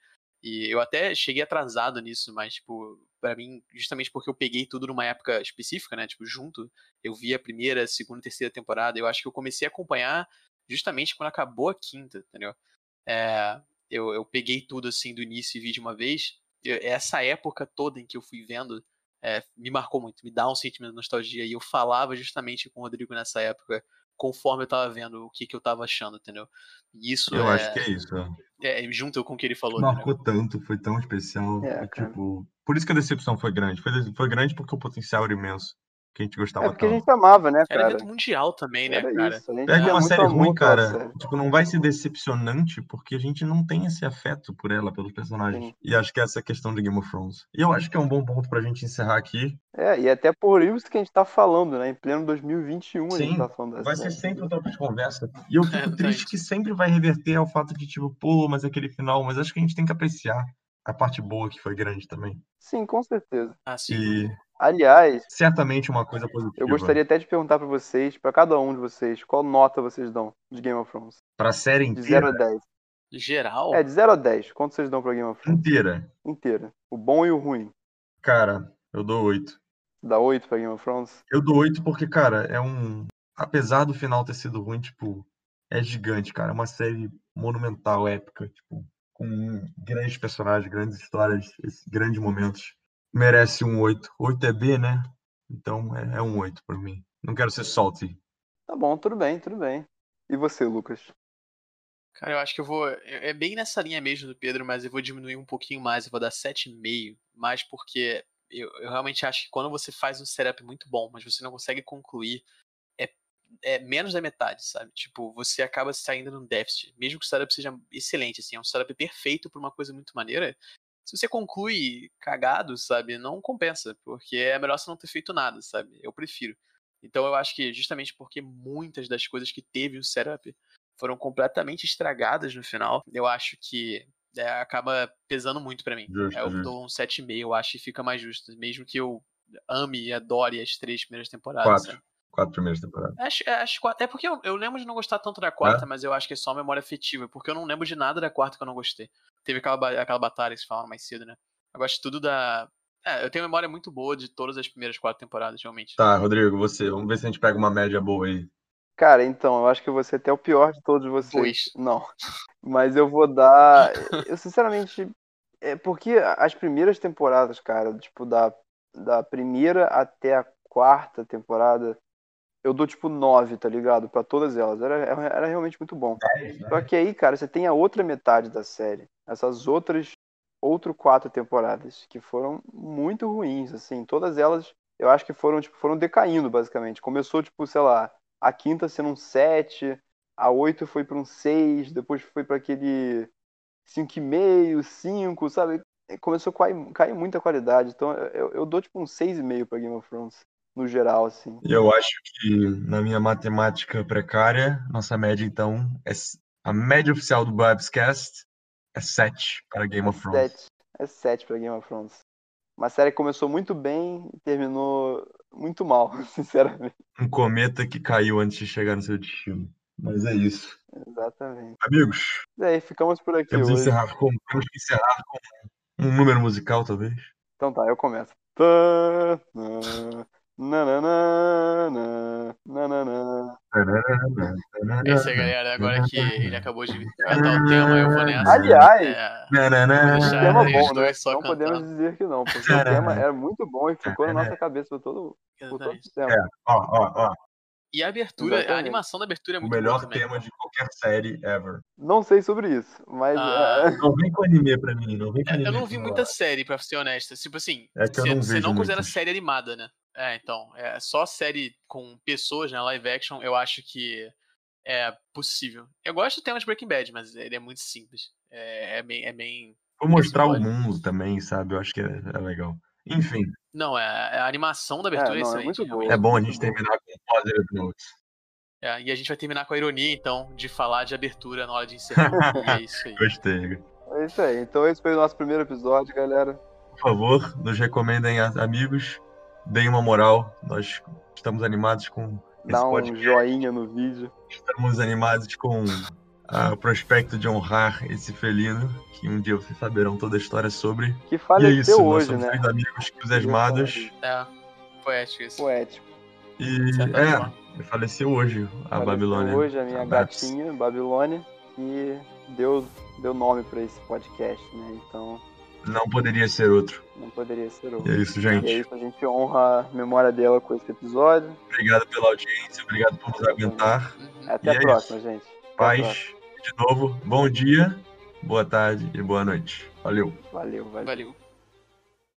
E eu até cheguei atrasado nisso, mas, tipo, pra mim, justamente porque eu peguei tudo numa época específica, né? Tipo, junto, eu vi a primeira, segunda terceira temporada. Eu acho que eu comecei a acompanhar justamente quando acabou a quinta, entendeu? É, eu, eu peguei tudo assim do início e vi de uma vez. Eu- essa época toda em que eu fui vendo é, me marcou muito, me dá um sentimento de nostalgia. E eu falava justamente com o Rodrigo nessa época, conforme eu tava vendo o que, que eu tava achando, entendeu? E isso Eu é, acho que é isso. é. é junto com o que ele falou. Marcou tanto, foi tão especial. É, tipo, por isso que a decepção foi grande. Foi, foi grande porque o potencial era imenso. Que a gente gostava é porque a tanto. gente amava, né, Era cara? evento mundial também, né, Era cara? isso. A gente Pega uma série ruim, cara. série. Tipo, não vai ser decepcionante porque a gente não tem esse afeto por ela, pelos personagens. Sim. E acho que essa é a questão de Game of Thrones. E eu acho que é um bom ponto pra gente encerrar aqui. É, e até por isso que a gente tá falando, né? Em pleno 2021 a gente Sim, tá falando dessa Vai ser sempre um tópico de conversa. E eu fico Exatamente. triste que sempre vai reverter ao fato de, tipo, pô, mas aquele final. Mas acho que a gente tem que apreciar a parte boa que foi grande também. Sim, com certeza. Ah, sim. E Aliás, certamente uma coisa positiva. eu gostaria até de perguntar pra vocês, pra cada um de vocês, qual nota vocês dão de Game of Thrones? Pra série De 0 inteira. a 10. Geral, É, de 0 a 10. Quanto vocês dão pra Game of Thrones? Inteira. Inteira. O bom e o ruim. Cara, eu dou oito. Dá 8 pra Game of Thrones? Eu dou oito porque, cara, é um. Apesar do final ter sido ruim, tipo, é gigante, cara. É uma série monumental, épica, tipo, com grandes personagens, grandes histórias, esses grandes momentos. Merece um oito. Oito é B, né? Então é, é um oito pra mim. Não quero ser salty. Tá bom, tudo bem, tudo bem. E você, Lucas? Cara, eu acho que eu vou. É é bem nessa linha mesmo do Pedro, mas eu vou diminuir um pouquinho mais, eu vou dar 7,5. Mais porque eu, eu realmente acho que quando você faz um setup muito bom, mas você não consegue concluir, é é menos da metade, sabe? Tipo, você acaba saindo num déficit. Mesmo que o setup seja excelente, assim, é um setup perfeito pra uma coisa muito maneira. Se você conclui cagado, sabe, não compensa, porque é melhor você não ter feito nada, sabe? Eu prefiro. Então eu acho que justamente porque muitas das coisas que teve o setup foram completamente estragadas no final, eu acho que é, acaba pesando muito para mim. Justo, É, eu dou um 7,5, eu acho que fica mais justo. Mesmo que eu ame e adore as três primeiras temporadas. Quatro. sabe? Quatro primeiras temporadas. Acho, é, acho quatro- é porque eu, eu lembro de não gostar tanto da quarta, mas eu acho que é só memória afetiva, porque eu não lembro de nada da quarta que eu não gostei. Teve aquela, aquela batalha que vocês falaram mais cedo, né? Eu gosto de tudo da. É, eu tenho memória muito boa de todas as primeiras quatro temporadas, realmente. Tá, Rodrigo, você. Vamos ver se a gente pega uma média boa aí. Cara, então, eu acho que eu vou ser até o pior de todos vocês. Dois. Não. Mas eu vou dar. Eu, sinceramente. É porque as primeiras temporadas, cara, tipo, da, da primeira até a quarta temporada, eu dou, tipo, nove, tá ligado? Pra todas elas. Era, era realmente muito bom. Só que aí, cara, você tem a outra metade da série. Essas outras. Outro quatro temporadas, que foram muito ruins, assim. Todas elas, eu acho que foram, tipo, foram decaindo, basicamente. Começou, tipo, sei lá, a quinta sendo um 7, a 8 foi para um 6, depois foi para aquele 5,5, 5, sabe? Começou a cair, cair muita qualidade. Então eu, eu dou tipo um 6,5 para Game of Thrones, no geral, assim. E eu acho que na minha matemática precária, nossa média então é a média oficial do Babscast é 7 para Game of Thrones. 7. É 7 para Game of Thrones. Uma série que começou muito bem e terminou muito mal, sinceramente. Um cometa que caiu antes de chegar no seu destino. Mas é isso. Exatamente. Amigos, E aí, ficamos por aqui temos, hoje. encerrar com, temos que encerrar com um número musical, talvez. Então tá, eu começo. Na, na, na, na, na, na. É galera. Agora que ele acabou de cantar o tema, eu vou nessa. Aliás, É. Vou deixar tema bom, né? Não podemos cantando. dizer que não, porque o tema era muito bom e ficou na nossa cabeça por todo, por todo o tempo. É, ó, ó, ó. E a abertura, a Exatamente. animação da abertura é O muito boa melhor também. tema de qualquer série ever. Não sei sobre isso, mas Ah, é, Não vem com anime pra mim, não vem com É, anime. Eu não vi muita lá. série, pra ser honesta. Tipo assim, É que eu você não você não considera muitas. série animada, né? É, então. É só série com pessoas, né? Live action, eu acho que é possível. Eu gosto do tema de Breaking Bad, mas ele é muito simples. É, é bem. É bem... Vou mostrar o mundo também, sabe? Eu acho que é, é legal. Enfim, Não, é, a animação da abertura é, não, é excelente. muito boa. é bom a muito gente terminar com positive notes. É, e a gente vai terminar com a ironia, então, de falar de abertura na hora de encerrar. e é isso aí. Gostei. é isso aí. Então esse foi o nosso primeiro episódio, galera. Por favor, nos recomendem a amigos, deem uma moral. Nós estamos animados com Dá um podcast. joinha no vídeo. Estamos animados com ah, o prospecto de honrar esse felino, que um dia vocês saberão toda a história sobre. Que E é isso, nós hoje, somos né? amigos entusiasmados. É, poético isso. Poético. E é, faleceu hoje a Faleceu Babilônia. Hoje a minha gatinha, Babilônia, que deu, deu nome pra esse podcast, né? Então Não poderia ser outro. não poderia ser E outro. é isso, E gente. é isso, a gente honra a memória dela com esse episódio. Obrigado pela audiência, obrigado por nos aguentar. Até E a é próxima, gente. Até a próxima. Paz, de novo, bom dia, boa tarde e boa noite. Valeu. Valeu, valeu. Valeu.